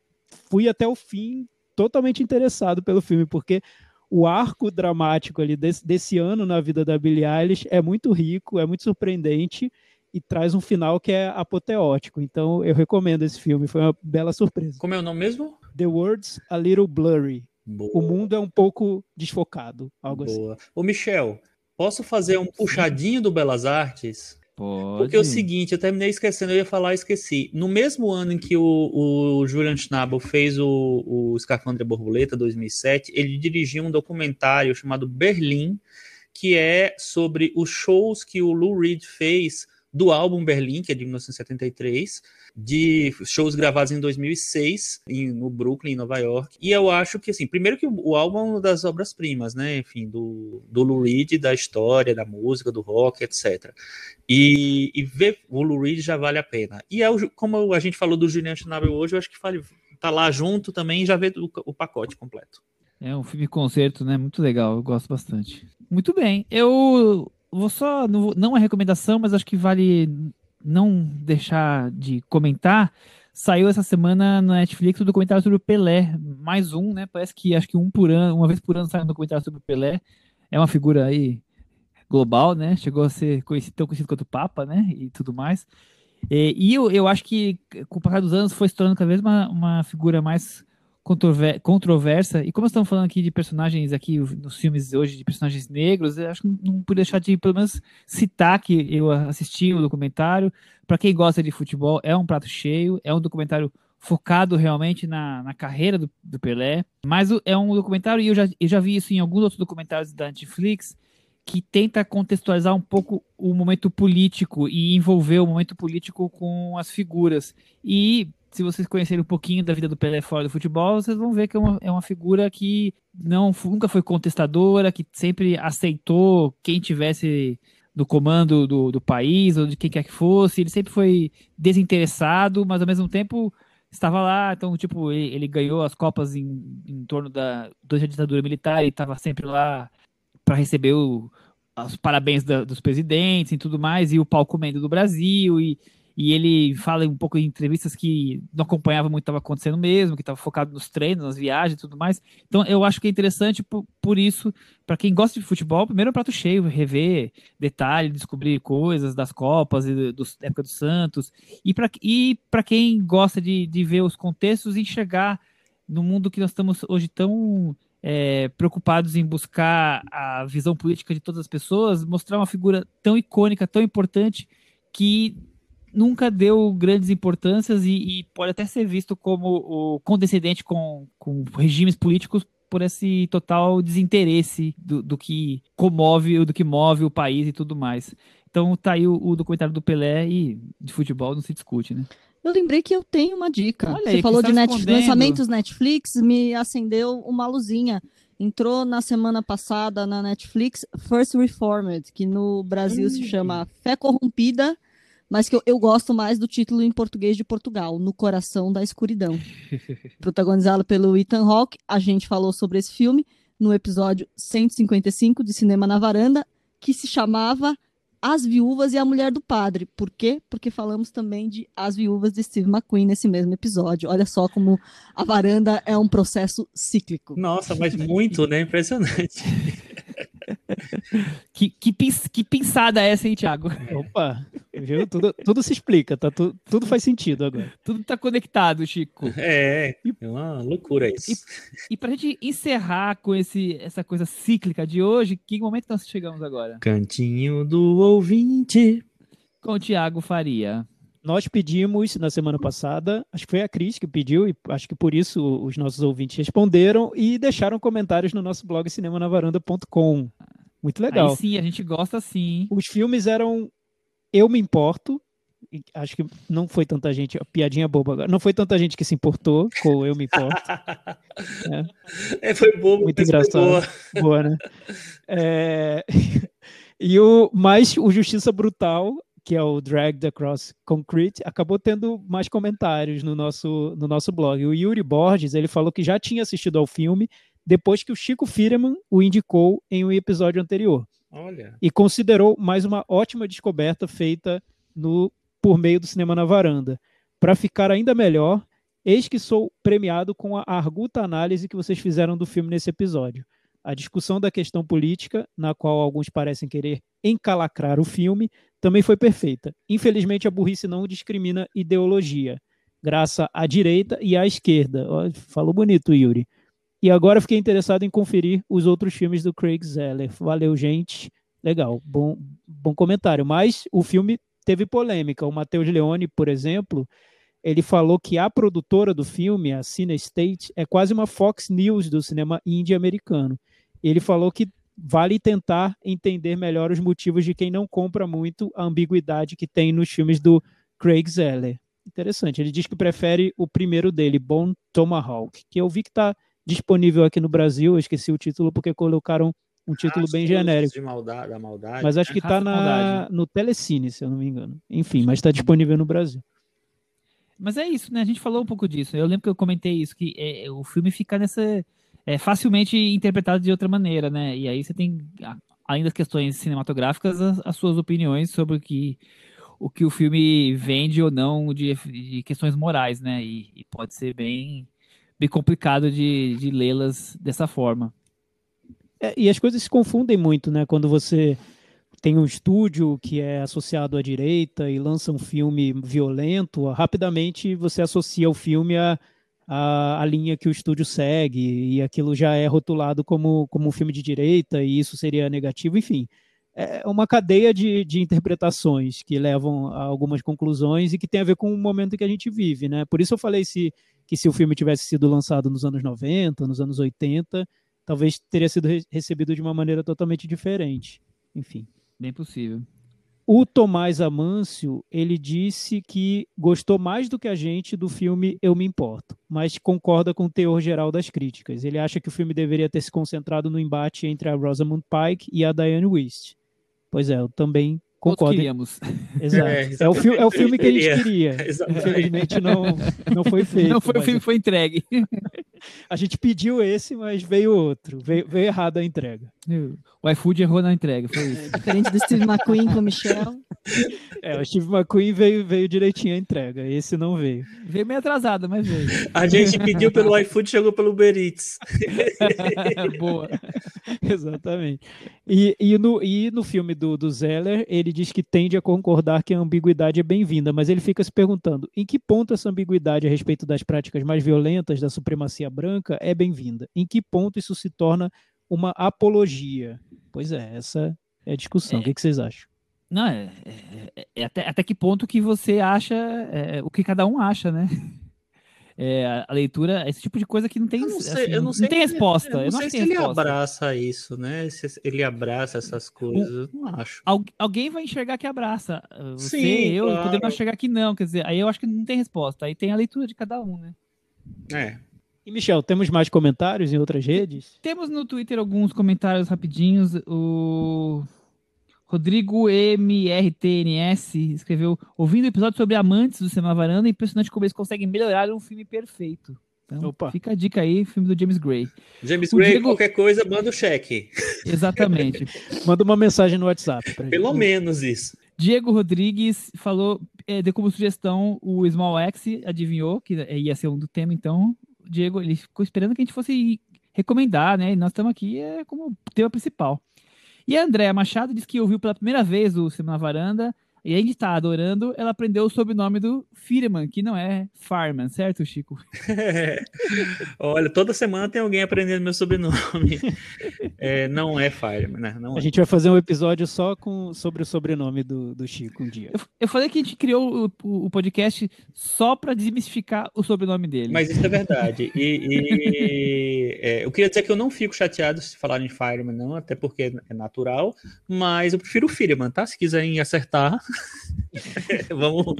Fui até o fim totalmente interessado pelo filme, porque o arco dramático ali desse, desse ano na vida da Billie Eilish é muito rico, é muito surpreendente e traz um final que é apoteótico. Então eu recomendo esse filme, foi uma bela surpresa. Como é o nome mesmo? The Words a Little Blurry. Boa. O mundo é um pouco desfocado, algo assim. Boa. Ô, Michel, posso fazer um puxadinho do Belas Artes? Pode. Porque é o seguinte, eu terminei esquecendo, eu ia falar e esqueci. No mesmo ano em que o, o Julian Schnabel fez o, o Escafandra Borboleta, 2007, ele dirigiu um documentário chamado Berlim, que é sobre os shows que o Lou Reed fez do álbum Berlim, que é de 1973, de shows gravados em 2006 em, no Brooklyn, em Nova York. E eu acho que, assim, primeiro que o, álbum é uma das obras-primas, né? Enfim, do, do Lou Reed, da história, da música, do rock, etc. E, e ver o Lou Reed já vale a pena. E é o, como a gente falou do Julian Schnabel hoje, eu acho que vale, tá lá junto também e já vê o, o pacote completo. É um filme concerto, né? Muito legal, eu gosto bastante. Muito bem. Eu vou só, não, uma recomendação, mas acho que vale não deixar de comentar. Saiu essa semana na Netflix o documentário sobre o Pelé, mais um, né? Parece que acho que um por ano, uma vez por ano sai um documentário sobre o Pelé. É uma figura aí global, né? Chegou a ser conhecido, tão conhecido quanto o Papa, né? E tudo mais. E, e eu, eu acho que com o passar dos anos foi se tornando cada vez uma, uma figura mais controversa. E como estamos falando aqui de personagens aqui nos filmes hoje, de personagens negros, acho que não pude deixar de pelo menos citar que eu assisti o documentário. Para quem gosta de futebol, é um prato cheio, é um documentário focado realmente na, na carreira do, do Pelé. Mas é um documentário, e eu já, eu já vi isso em alguns outros documentários da Netflix, que tenta contextualizar um pouco o momento político e envolver o momento político com as figuras. E se vocês conhecerem um pouquinho da vida do Pelé fora do futebol, vocês vão ver que é uma, é uma figura que não nunca foi contestadora, que sempre aceitou quem tivesse no comando do, do país ou de quem quer que fosse. Ele sempre foi desinteressado, mas ao mesmo tempo estava lá. Então, tipo, ele, ele ganhou as Copas em, em torno da, da ditadura militar e estava sempre lá para receber o, os parabéns da, dos presidentes e tudo mais, e o palco comendo do Brasil, e e ele fala um pouco em entrevistas que não acompanhava muito o que estava acontecendo mesmo, que estava focado nos treinos, nas viagens e tudo mais. Então eu acho que é interessante por, por isso, para quem gosta de futebol, primeiro é um prato cheio, rever detalhes, descobrir coisas das Copas e do, da época do Santos. E para e quem gosta de, de ver os contextos, enxergar no mundo que nós estamos hoje tão é, preocupados em buscar a visão política de todas as pessoas, mostrar uma figura tão icônica, tão importante, que nunca deu grandes importâncias e, e, pode até ser visto como o condescendente com, com regimes políticos por esse total desinteresse do, do que comove, do que move o país e tudo mais. Então tá aí o, o documentário do Pelé e de futebol não se discute, né? Eu lembrei que eu tenho uma dica. Olha Você falou que de está net... escondendo. lançamentos Netflix, me acendeu uma luzinha. Entrou na semana passada na Netflix First Reformed, que no Brasil se Hum. chama Fé Corrompida, mas que eu, eu gosto mais do título em português de Portugal, No Coração da Escuridão. Protagonizado pelo Ethan Hawke, a gente falou sobre esse filme no episódio 155 de Cinema na Varanda, que se chamava As Viúvas e a Mulher do Padre. Por quê? Porque falamos também de As Viúvas de Steve McQueen nesse mesmo episódio. Olha só como a varanda é um processo cíclico. Nossa, mas muito, né? Impressionante. Que, que, que pinçada é essa, hein, Thiago? Opa, viu? Tudo, tudo se explica, tá? Tu- tudo faz sentido agora. Tudo tá conectado, Chico. É, é uma loucura isso. E pra gente encerrar com esse, essa coisa cíclica de hoje, que momento nós chegamos agora? Cantinho do ouvinte. Com o Thiago Faria. nós pedimos na semana passada, acho que foi a Cris que pediu, e acho que por isso os nossos ouvintes responderam e deixaram comentários no nosso blog cinemanavaranda.com. Muito legal. Aí sim, a gente gosta sim. Os filmes eram Eu Me Importo, e acho que não foi tanta gente, piadinha boba agora, não foi tanta gente que se importou com Eu Me Importo. É, foi bobo, Muito engraçado. boa. Boa, né? É, E o mais o Justiça Brutal, que é o Dragged Across Concrete, acabou tendo mais comentários no nosso, no nosso blog. O Yuri Borges, ele falou que já tinha assistido ao filme depois que o Chico Firman o indicou em um episódio anterior Olha. e considerou mais uma ótima descoberta feita no por meio do Cinema na Varanda. Para ficar ainda melhor, eis que sou premiado com a arguta análise que vocês fizeram do filme nesse episódio. A discussão da questão política, na qual alguns parecem querer encalacrar o filme, também foi perfeita. Infelizmente, a burrice não discrimina ideologia, graças à direita e à esquerda. Falou bonito, Yuri. E agora fiquei interessado em conferir os outros filmes do Craig Zeller. Valeu, gente. Legal, bom, bom comentário. Mas o filme teve polêmica. O Matheus Leone, por exemplo, ele falou que a produtora do filme, a Cine State, é quase uma Fox News do cinema indie americano. Ele falou que vale tentar entender melhor os motivos de quem não compra muito a ambiguidade que tem nos filmes do Craig Zeller. Interessante. Ele diz que prefere o primeiro dele, Bone Tomahawk, que eu vi que está disponível aqui no Brasil. Eu esqueci o título porque colocaram um título bem genérico. De maldade, da maldade. Mas acho que está na, Maldade. no Telecine, se eu não me engano. Enfim, mas está disponível no Brasil. Mas é isso, né? A gente falou um pouco disso. Eu lembro que eu comentei isso, que é, o filme fica nessa. É facilmente interpretado de outra maneira, né? E aí você tem, além das questões cinematográficas, as, as suas opiniões sobre o que o, que o filme vende ou não de, de questões morais, né? E, e pode ser bem, bem complicado de, de lê-las dessa forma. É, e as coisas se confundem muito, né? Quando você tem um estúdio que é associado à direita e lança um filme violento, rapidamente você associa o filme à, à, à linha que o estúdio segue, e aquilo já é rotulado como, como um filme de direita, e isso seria negativo, enfim. É uma cadeia de, de interpretações que levam a algumas conclusões e que tem a ver com o momento que a gente vive, né? Por isso eu falei se, que se o filme tivesse sido lançado nos anos 90, nos anos 80, talvez teria sido re- recebido de uma maneira totalmente diferente. Enfim. Bem possível. O Tomás Amâncio, ele disse que gostou mais do que a gente do filme Eu Me Importo, mas concorda com o teor geral das críticas. Ele acha que o filme deveria ter se concentrado no embate entre a Rosamund Pike e a Diane Wist. Pois é, eu também concordo. queríamos. Exato. É, É, o, fi- é o filme que a gente queria. Exatamente. Infelizmente não, não foi feito. Não foi o filme que foi entregue. A gente pediu esse, mas veio outro. Veio, veio errado a entrega. O iFood errou na entrega, foi isso. Diferente do Steve McQueen com o Michel. É, o Steve McQueen veio, veio direitinho a entrega. Esse não veio. Veio meio atrasado, mas veio. A gente pediu pelo iFood, chegou pelo Uber Eats. Boa. Exatamente. E, e, no, e no filme do, do Zeller, ele diz que tende a concordar que a ambiguidade é bem-vinda, mas ele fica se perguntando em que ponto essa ambiguidade a respeito das práticas mais violentas da supremacia branca é bem-vinda? Em que ponto isso se torna uma apologia? Pois é, essa é a discussão. É. O que, que vocês acham? Não, é, é- é até, até que ponto que você acha, é, o que cada um acha, né? É, a- leitura, esse tipo de coisa que não tem, Eu não sei, assim, eu não sei tem se- resposta. Eu Eu não não sei se ele resposta. abraça isso, né? Se ele abraça essas coisas, eu não acho. Al- alguém vai enxergar que abraça. Você, Sim, eu, claro. podemos enxergar que não. Quer dizer, aí eu acho que não tem resposta. Aí tem a leitura de cada um, né? É. E, Michel, temos mais comentários em outras redes? Temos no Twitter alguns comentários rapidinhos. O Rodrigo MRTNS escreveu: ouvindo o episódio sobre amantes do Cinema Varanda, é impressionante como eles conseguem melhorar um filme perfeito. Então, Opa. fica a dica aí, filme do James Gray. James O Gray, Diego- qualquer coisa, manda o cheque. Exatamente. Manda uma mensagem no WhatsApp. Pra Pelo gente. menos isso. Diego Rodrigues falou, é, deu como sugestão o Small X, adivinhou que ia ser um do tema, então, Diego, ele ficou esperando que a gente fosse recomendar, né? E nós estamos aqui é, como tema principal. E a Andréa Machado disse que ouviu pela primeira vez o Cinema na Varanda E a gente tá adorando, ela aprendeu o sobrenome do Firman, que não é Farman, certo, Chico? Olha, toda semana tem alguém aprendendo meu sobrenome. É, não é Fireman, né? Não A é. gente vai fazer um episódio só com, sobre o sobrenome do, do Chico um dia. Eu, eu falei que a gente criou o, o- o podcast só pra desmistificar o sobrenome dele. Mas isso é verdade. E, e, é, eu queria dizer que eu não fico chateado se falarem Fireman, não, até porque é natural, mas eu prefiro o Fireman, tá? Se quiserem acertar, vamos,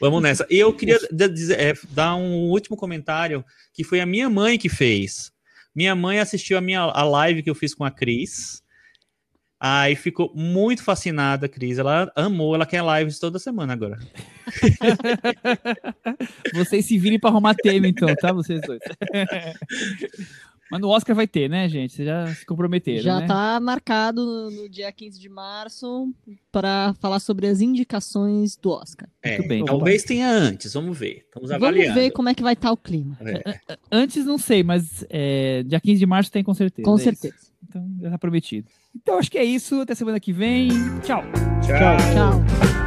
vamos nessa. E eu queria dizer- é, dar um último comentário, que foi a minha mãe que fez. Minha mãe assistiu a minha a live que eu fiz com a Cris. Aí ficou muito fascinada, Cris. Ela amou, ela quer lives toda semana agora. Vocês se virem pra arrumar tema, então, tá? Vocês dois. Mas no Oscar vai ter, né, gente? Vocês já se comprometeram, Já né? tá marcado no, dia 15 de março para falar sobre as indicações do Oscar. É, Muito bem, talvez tenha antes, vamos ver. Estamos Vamos avaliando. ver como é que vai estar o clima. É. Antes não sei, mas é, dia 15 de março tem com certeza. Com é certeza. Então já tá prometido. Então acho que é isso. Até semana que vem. Tchau. Tchau. Tchau.